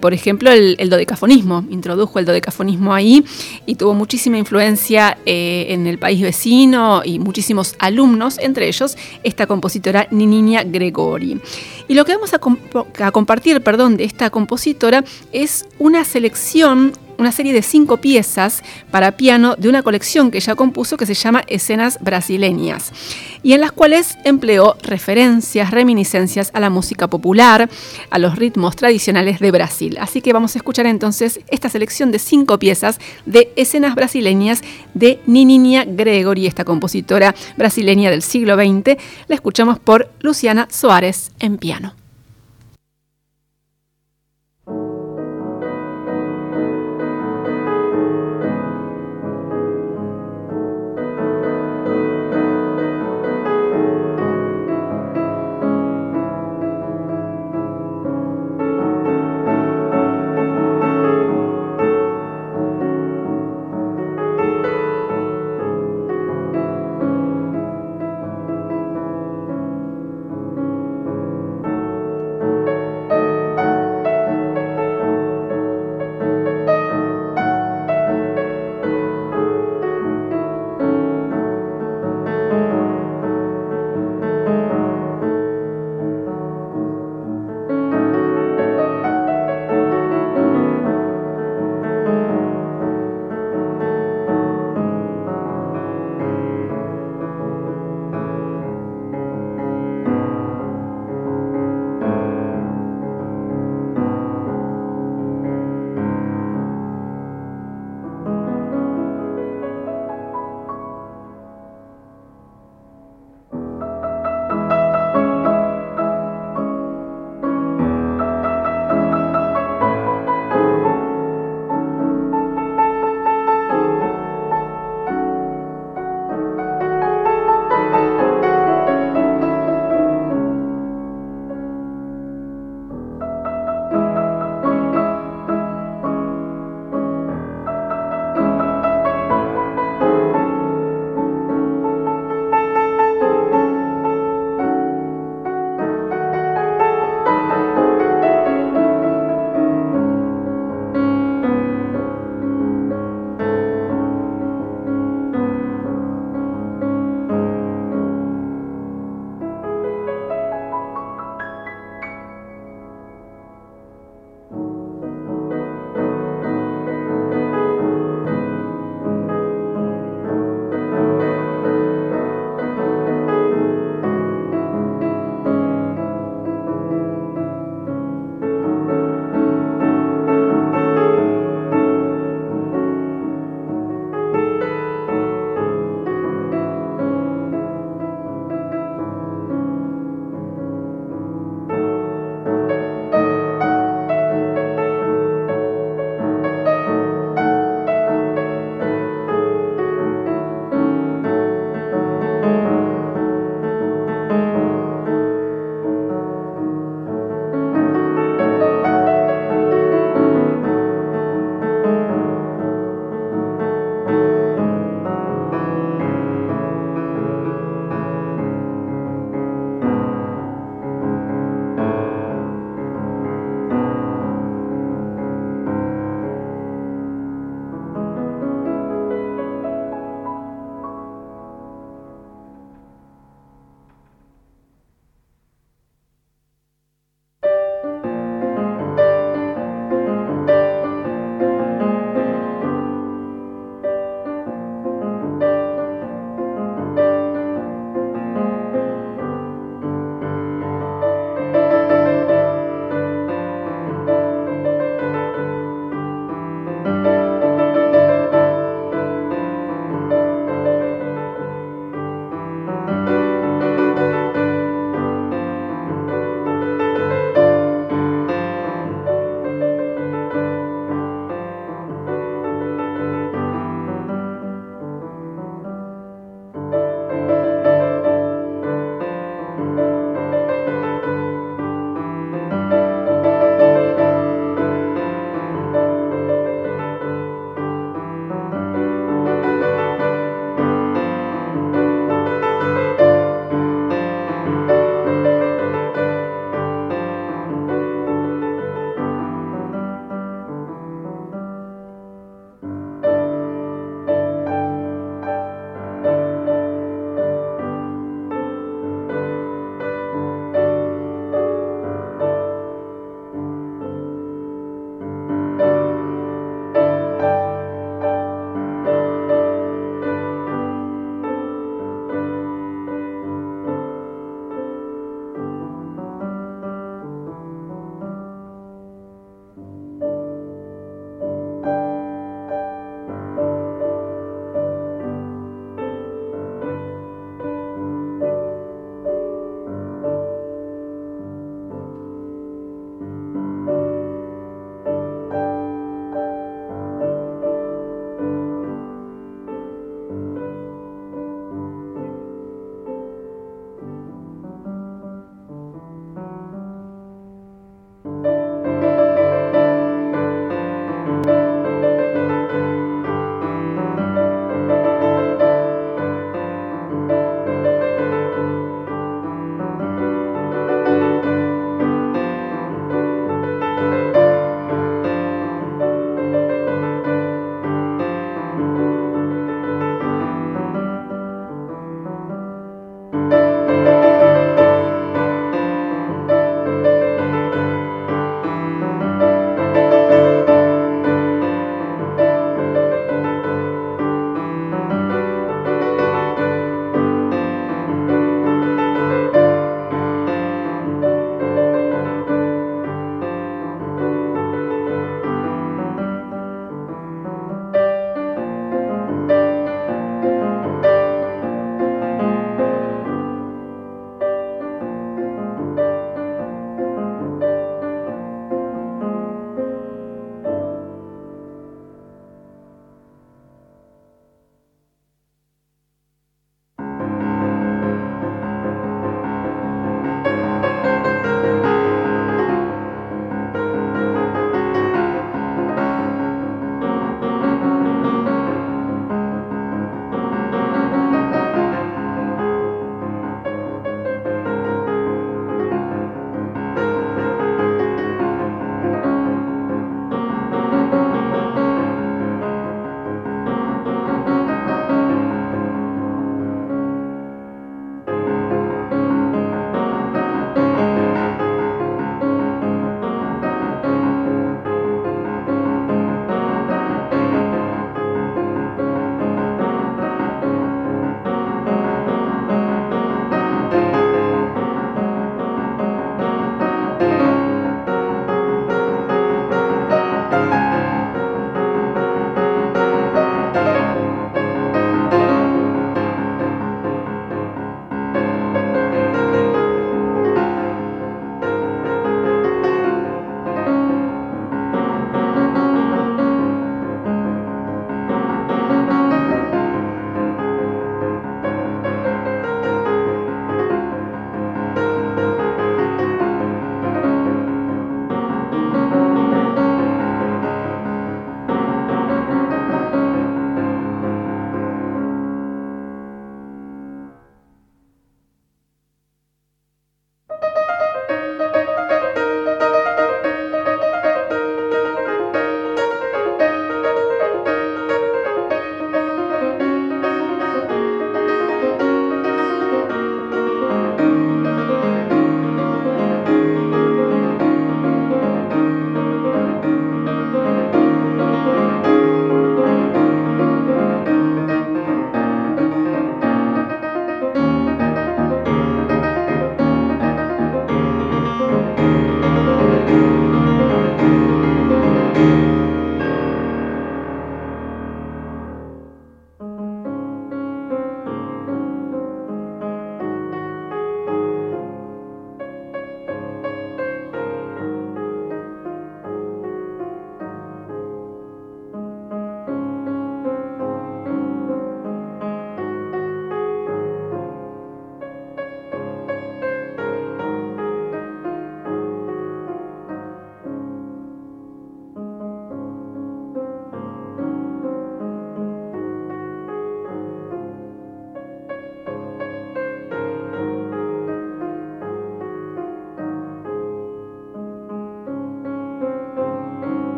por ejemplo, el, el, dodecafonismo. Introdujo el dodecafonismo ahí y tuvo muchísima influencia en el país vecino y muchísimos alumnos, entre ellos esta compositora Niniña Gregori. Y lo que vamos a, compartir perdón, de esta compositora es una selección, una serie de cinco piezas para piano de una colección que ella compuso que se llama Escenas Brasileñas, y en las cuales empleó referencias, reminiscencias a la música popular, a los ritmos tradicionales de Brasil. Así que vamos a escuchar entonces esta selección de cinco piezas de Escenas Brasileñas de Nininia Gregory, esta compositora brasileña del siglo XX. La escuchamos por Luciana Soares en piano.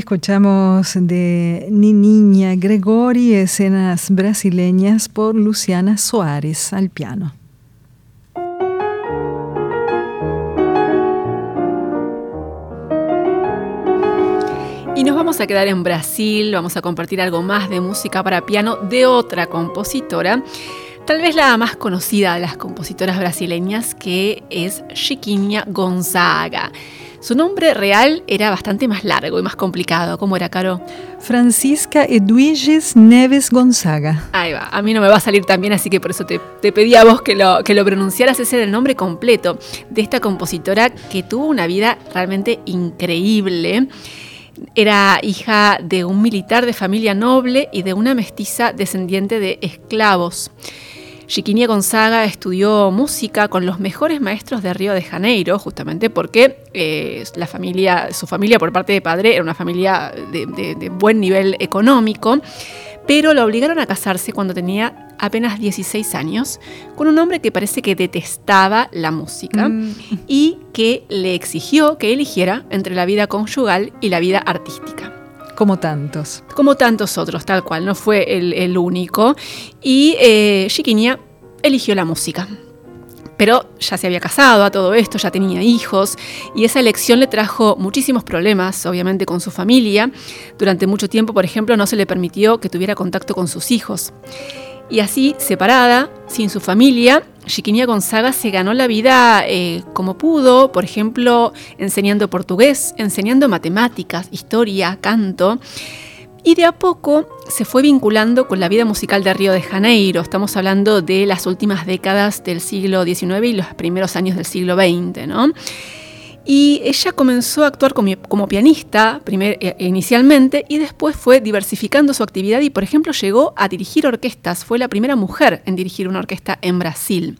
Escuchamos de Niña Gregori escenas brasileñas por Luciana Suárez al piano. Y nos vamos a quedar en Brasil, vamos a compartir algo más de música para piano de otra compositora, tal vez la más conocida de las compositoras brasileñas, que es Chiquinha Gonzaga. Su nombre real era bastante más largo y más complicado. ¿Cómo era, Caro? Francisca Edwiges Neves Gonzaga. Ahí va. A mí no me va a salir tan bien, así que por eso te, pedí a vos que lo, que lo pronunciaras. Ese era el nombre completo de esta compositora que tuvo una vida realmente increíble. Era hija de un militar de familia noble y de una mestiza descendiente de esclavos. Chiquinia Gonzaga estudió música con los mejores maestros de Río de Janeiro, justamente porque eh, la familia, su familia por parte de padre era una familia de, buen nivel económico, pero la obligaron a casarse cuando tenía apenas 16 años con un hombre que parece que detestaba la música mm. y que le exigió que eligiera entre la vida conyugal y la vida artística. Como tantos. Como tantos otros, tal cual, no fue el, único. Y eh, eligió la música. Pero ya se había casado a todo esto, ya tenía hijos, y esa elección le trajo muchísimos problemas, obviamente, con su familia. Durante mucho tiempo, por ejemplo, no se le permitió que tuviera contacto con sus hijos. Y así, separada, sin su familia, Chiquinia Gonzaga se ganó la vida eh, como pudo, por ejemplo, enseñando portugués, enseñando matemáticas, historia, canto. Y de a poco se fue vinculando con la vida musical de Río de Janeiro. Estamos hablando de las últimas décadas del siglo XIX y los primeros años del siglo XX, ¿no? Y ella comenzó a actuar como, pianista eh, inicialmente y después fue diversificando su actividad y, por ejemplo, llegó a dirigir orquestas. Fue la primera mujer en dirigir una orquesta en Brasil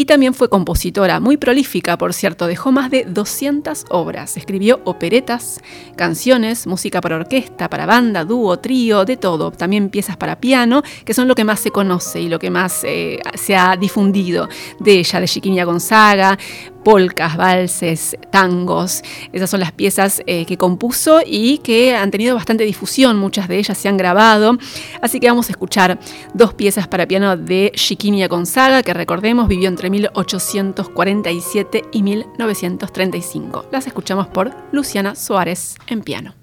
y también fue compositora, muy prolífica, por cierto, dejó más de 200 obras. Escribió operetas, canciones, música para orquesta, para banda, dúo, trío, de todo. También piezas para piano, que son lo que más se conoce y lo que más eh, se ha difundido de ella, de Chiquiña Gonzaga, polcas, valses, tangos. Esas son las piezas eh, que compuso y que han tenido bastante difusión, muchas de ellas se han grabado. Así que vamos a escuchar dos piezas para piano de Chiquinia Gonzaga, que recordemos vivió entre 1847 y 1935. Las escuchamos por Luciana Suárez en piano.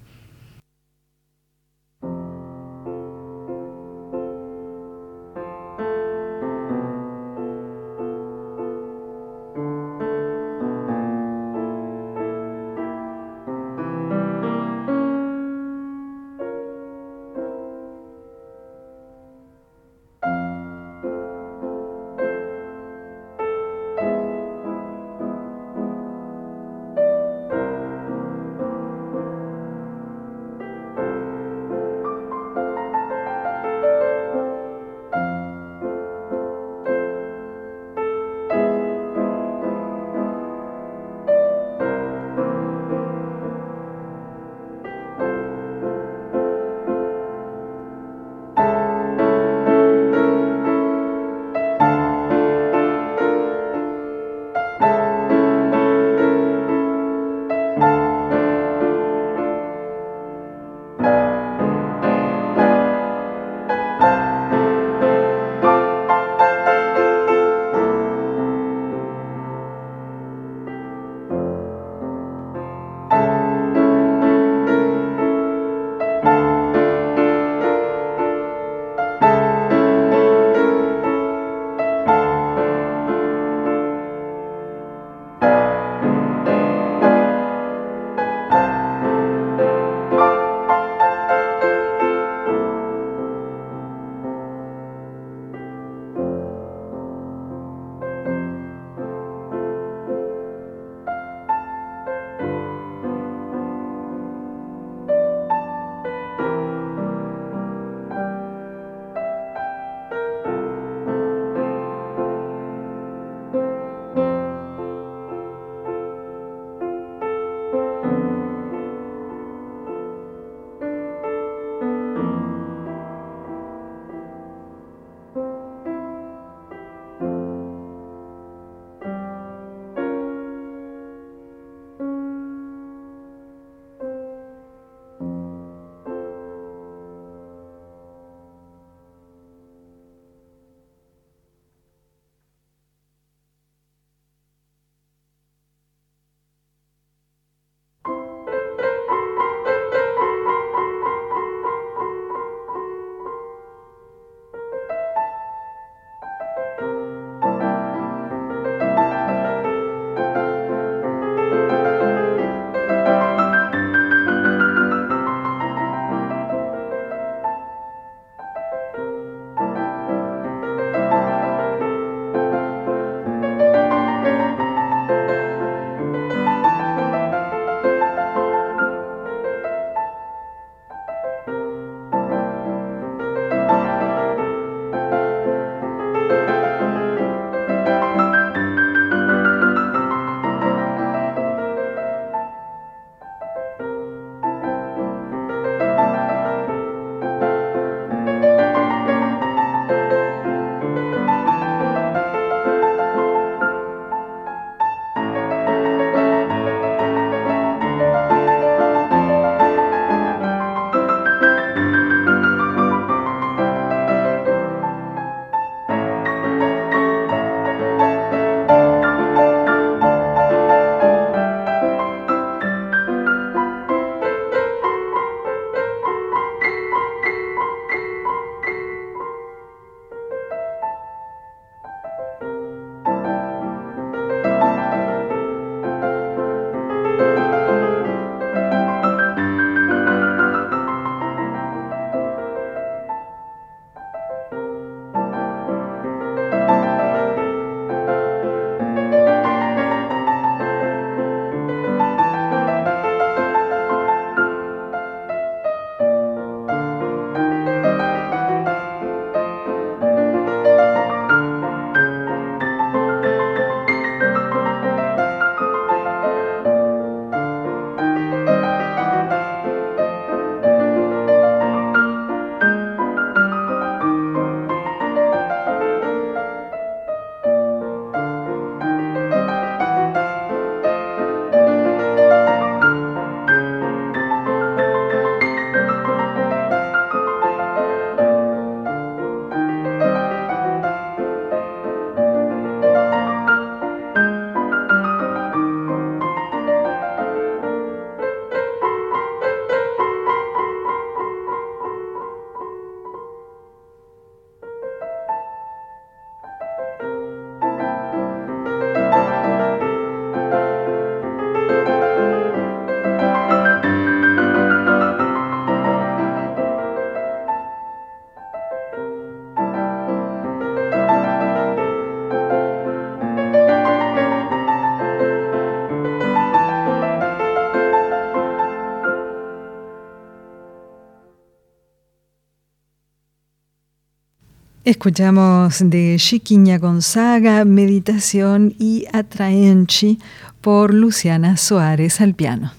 Escuchamos de Chiquiña Gonzaga, Meditación y Atraenchi por Luciana Suárez al piano.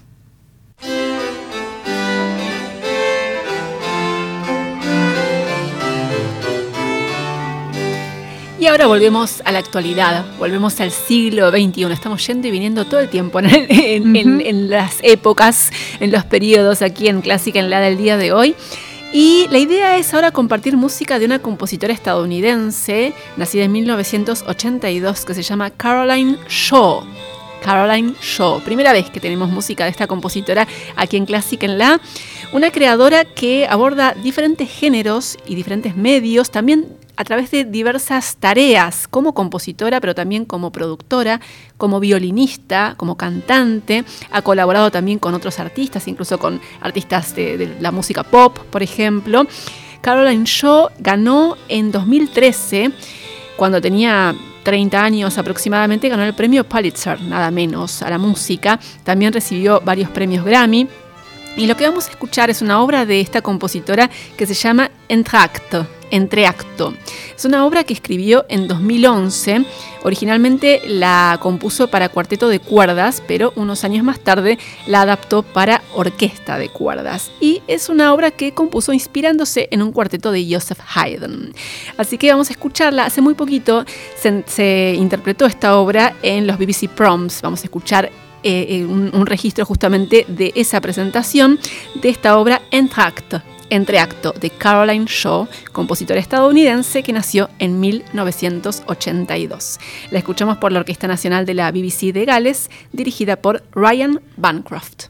Y ahora volvemos a la actualidad, volvemos al siglo XXI. Estamos yendo y viniendo todo el tiempo en, las épocas, en los periodos aquí en Clásica en la del día de hoy. Y la idea es ahora compartir música de una compositora estadounidense, nacida en 1982, que se llama Caroline Shaw. Caroline Shaw. Primera vez que tenemos música de esta compositora aquí en Clásica en La. Una creadora que aborda diferentes géneros y diferentes medios, también a través de diversas tareas como compositora, pero también como productora, como violinista, como cantante. Ha colaborado también con otros artistas, incluso con artistas de, la música pop, por ejemplo. Caroline Shaw ganó en 2013, cuando tenía 30 años aproximadamente, ganó el premio Pulitzer, nada menos, a la música. También recibió varios premios Grammy. Y lo que vamos a escuchar es una obra de esta compositora que se llama Entracto, Entreacto. Es una obra que escribió en 2011. Originalmente la compuso para cuarteto de cuerdas, pero unos años más tarde la adaptó para orquesta de cuerdas. Y es una obra que compuso inspirándose en un cuarteto de Joseph Haydn. Así que vamos a escucharla. Hace muy poquito se, interpretó esta obra en los BBC Proms. Vamos a escuchar eh, eh, un, registro justamente de esa presentación de esta obra Entracte, Entreacto de Caroline Shaw, compositora estadounidense que nació en 1982. La escuchamos por la Orquesta Nacional de la BBC de Gales, dirigida por Ryan Bancroft.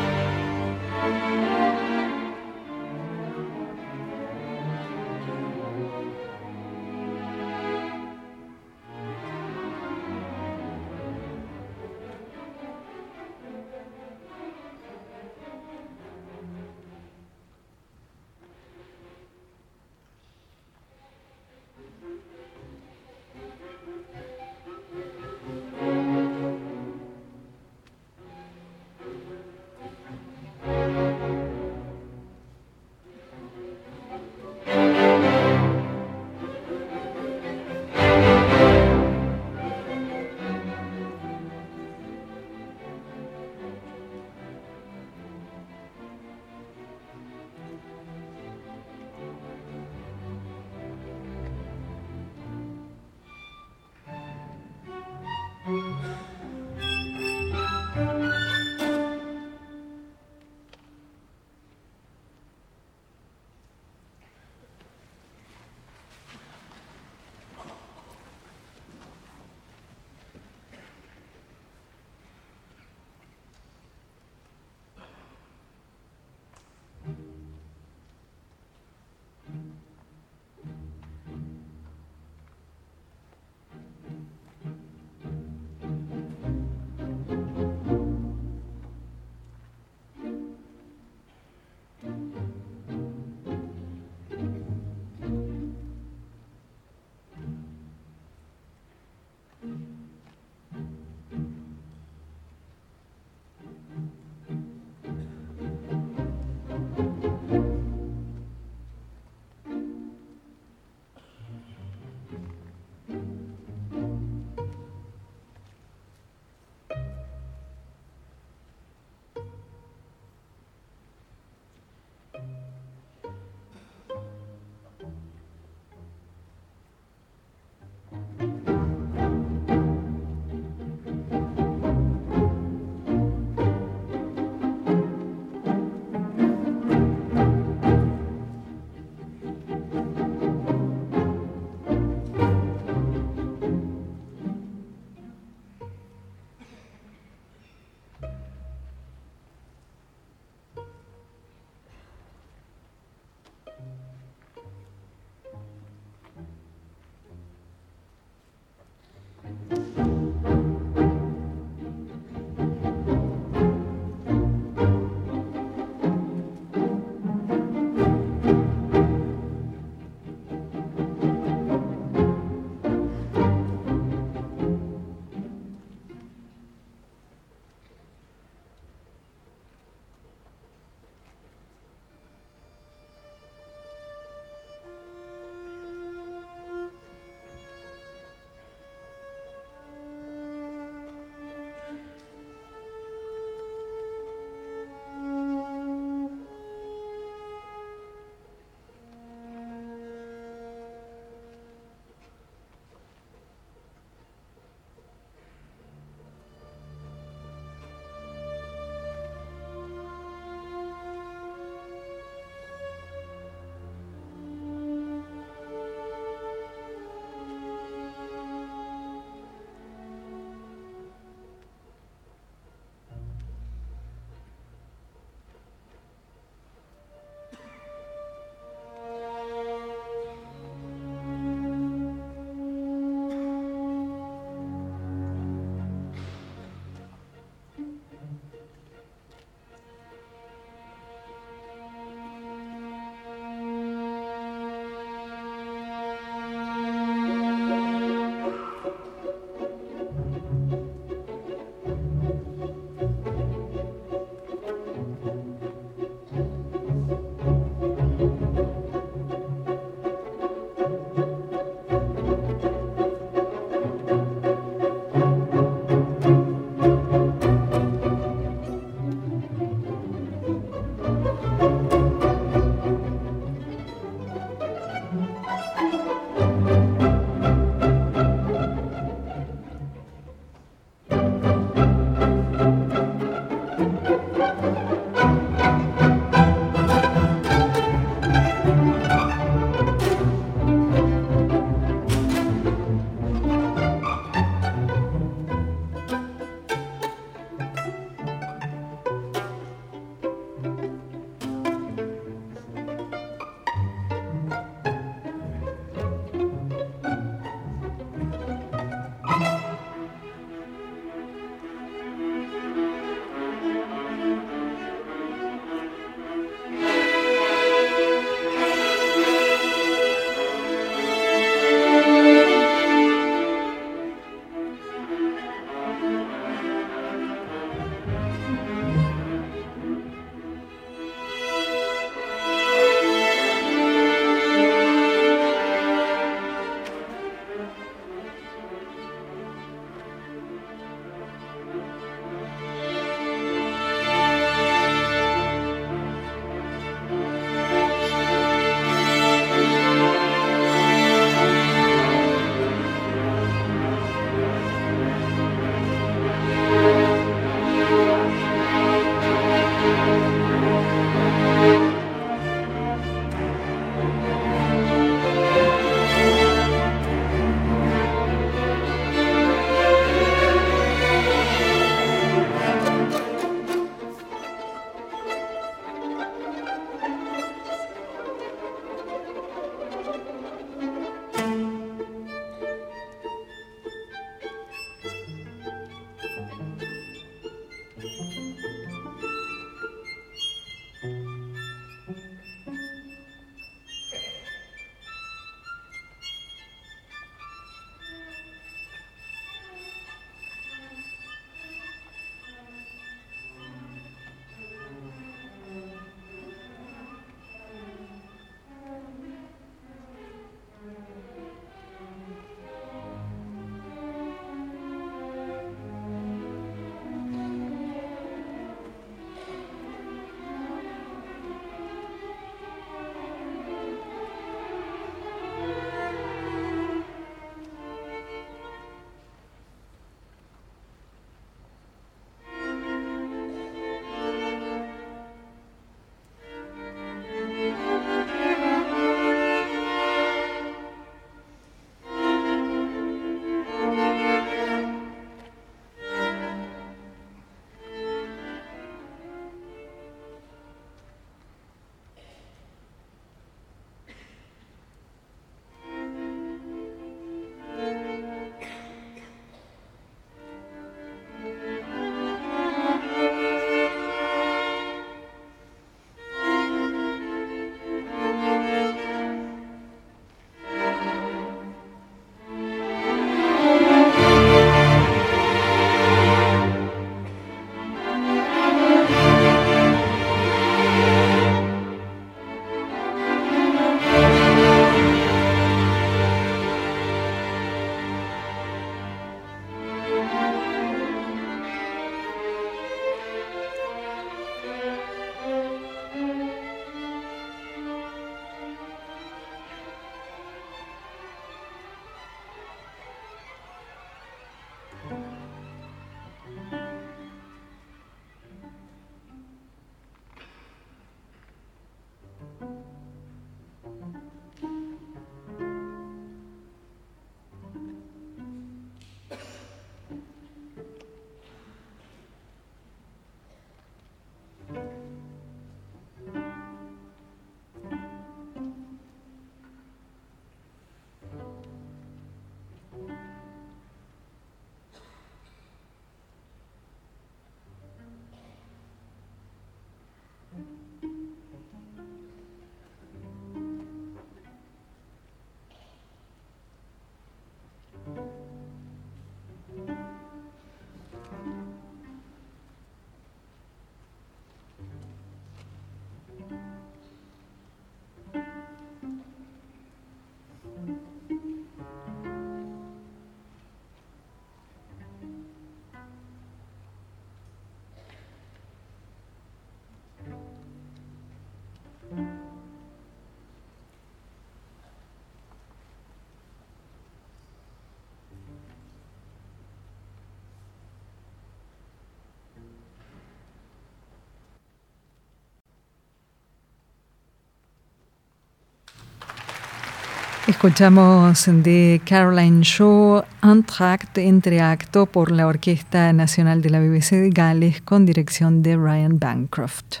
Escuchamos de Caroline Shaw Untracked entre acto por la Orquesta Nacional de la BBC de Gales con dirección de Ryan Bancroft.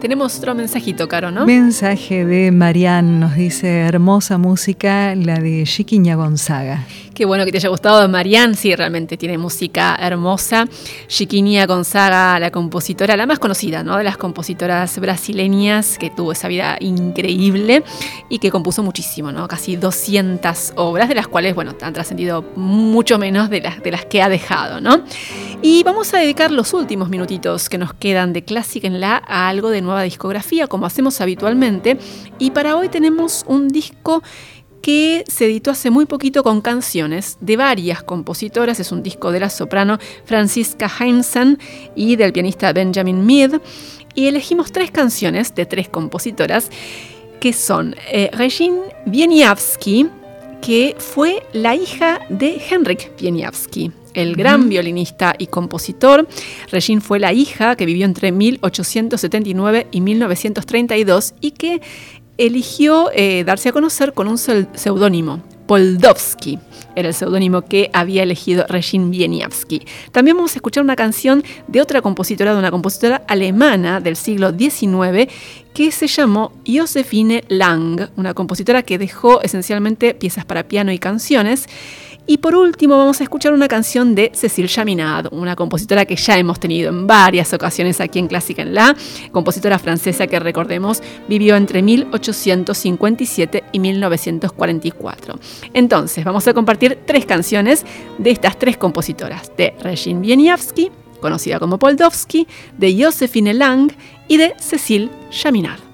Tenemos otro mensajito, Caro, ¿no? Mensaje de Marianne, nos dice hermosa música, la de Chiquiña Gonzaga. Qué bueno que te haya gustado Marianne, sí, realmente tiene música hermosa. Chiquiña Gonzaga, la compositora, la más conocida, ¿no? De las compositoras brasileñas, que tuvo esa vida increíble y que compuso muchísimo, ¿no? Casi 200 obras, de las cuales, bueno, han trascendido mucho menos de las, de las que ha dejado, ¿no? Y vamos a dedicar los últimos minutitos que nos quedan de Clásica en la a algo de nueva discografía, como hacemos habitualmente. Y para hoy tenemos un disco que se editó hace muy poquito con canciones de varias compositoras. Es un disco de la soprano Franziska Heinzen y del pianista Benjamin Mead. Y elegimos tres canciones de tres compositoras que son eh, Regine Wieniawski, que fue la hija de Henrik Wieniawski, el gran violinista y compositor. Regine fue la hija que vivió entre 1879 y 1932 y que eligió eh, darse a conocer con un seudónimo, Poldovsky. Era el seudónimo que había elegido Regine Wieniawski. También vamos a escuchar una canción de otra compositora, de una compositora alemana del siglo XIX, que se llamó Josephine Lang, una compositora que dejó esencialmente piezas para piano y canciones. Y por último vamos a escuchar una canción de Cécile Chaminade, una compositora que ya hemos tenido en varias ocasiones aquí en Clásica en La, compositora francesa que recordemos vivió entre 1857 y 1944. Entonces vamos a compartir tres canciones de estas tres compositoras, de Regine Wieniawski, conocida como Poldovsky, de Josephine Lang y de Cécile Chaminade.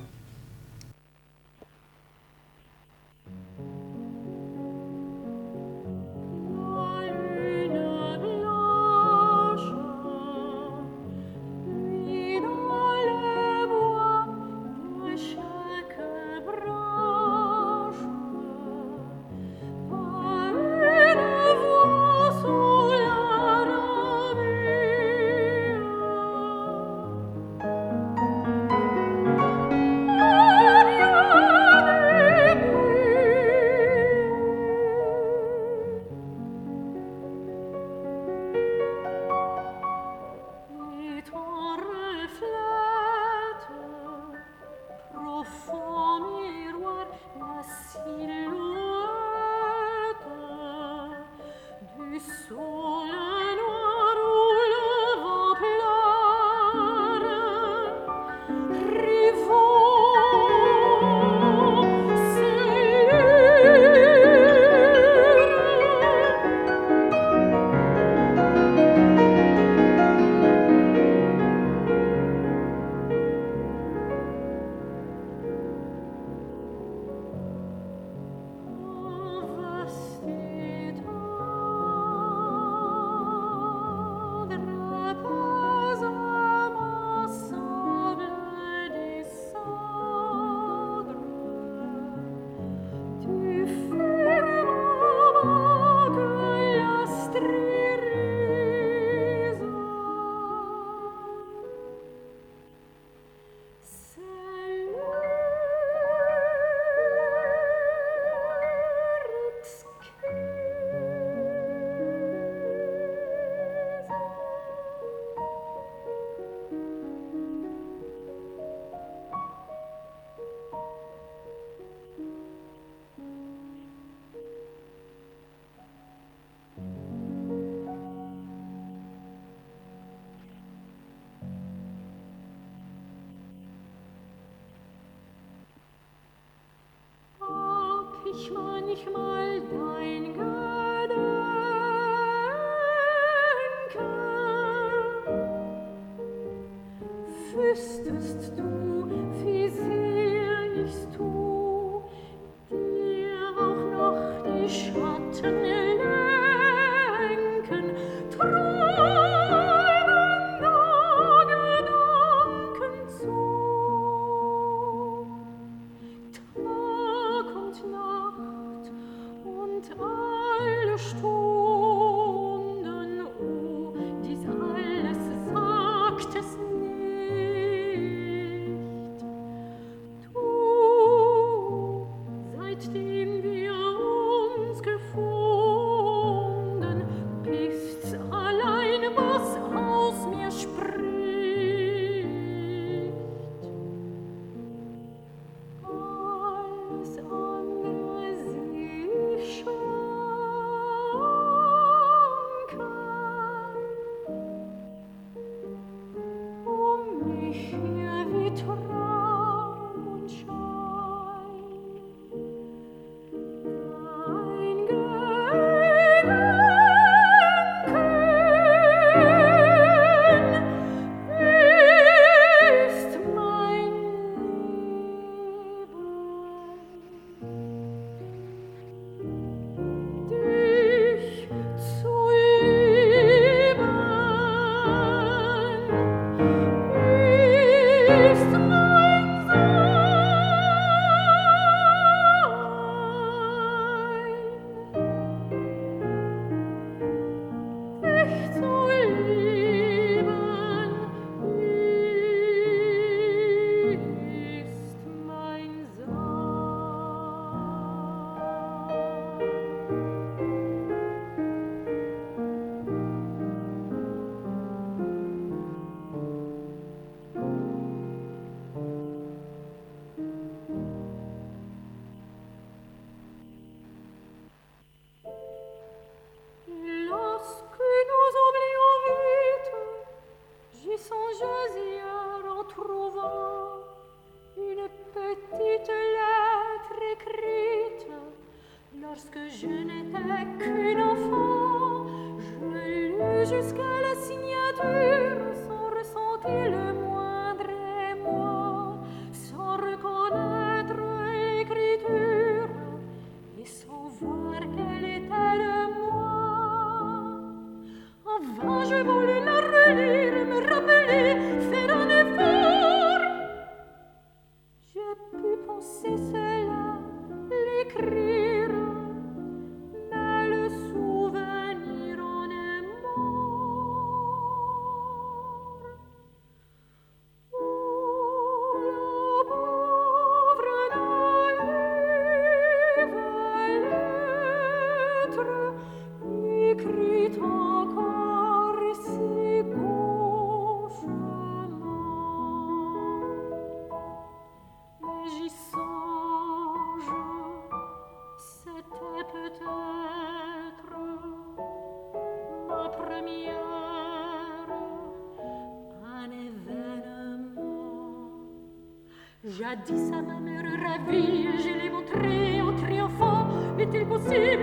Jadis à ma mère ravie, je l'ai montré en triomphant. Est-il possible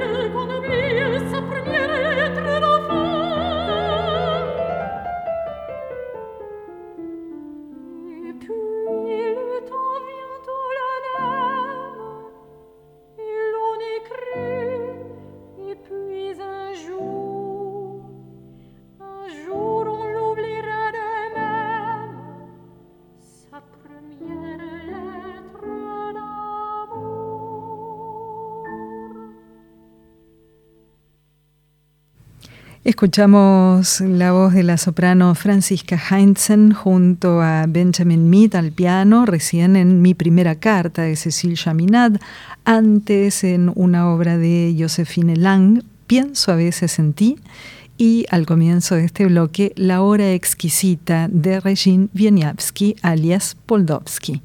Escuchamos la voz de la soprano Francisca Heinzen junto a Benjamin Mead al piano, recién en Mi primera carta de Cecil Chaminade, antes en una obra de Josephine Lang, Pienso a veces en ti, y al comienzo de este bloque, La hora exquisita de Regine Wieniawski, alias Poldowski.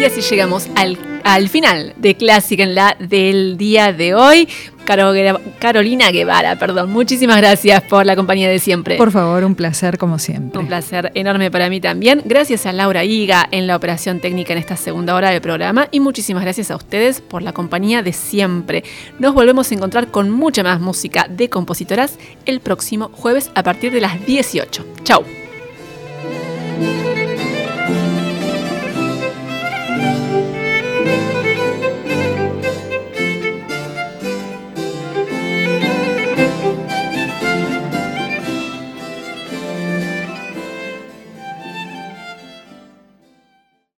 Y así llegamos al, al final de Clásica en la del día de hoy. Carolina Guevara, perdón. Muchísimas gracias por la compañía de siempre. Por favor, un placer como siempre. Un placer enorme para mí también. Gracias a Laura Higa en la operación técnica en esta segunda hora del programa y muchísimas gracias a ustedes por la compañía de siempre. Nos volvemos a encontrar con mucha más música de compositoras el próximo jueves a partir de las 18. Chau.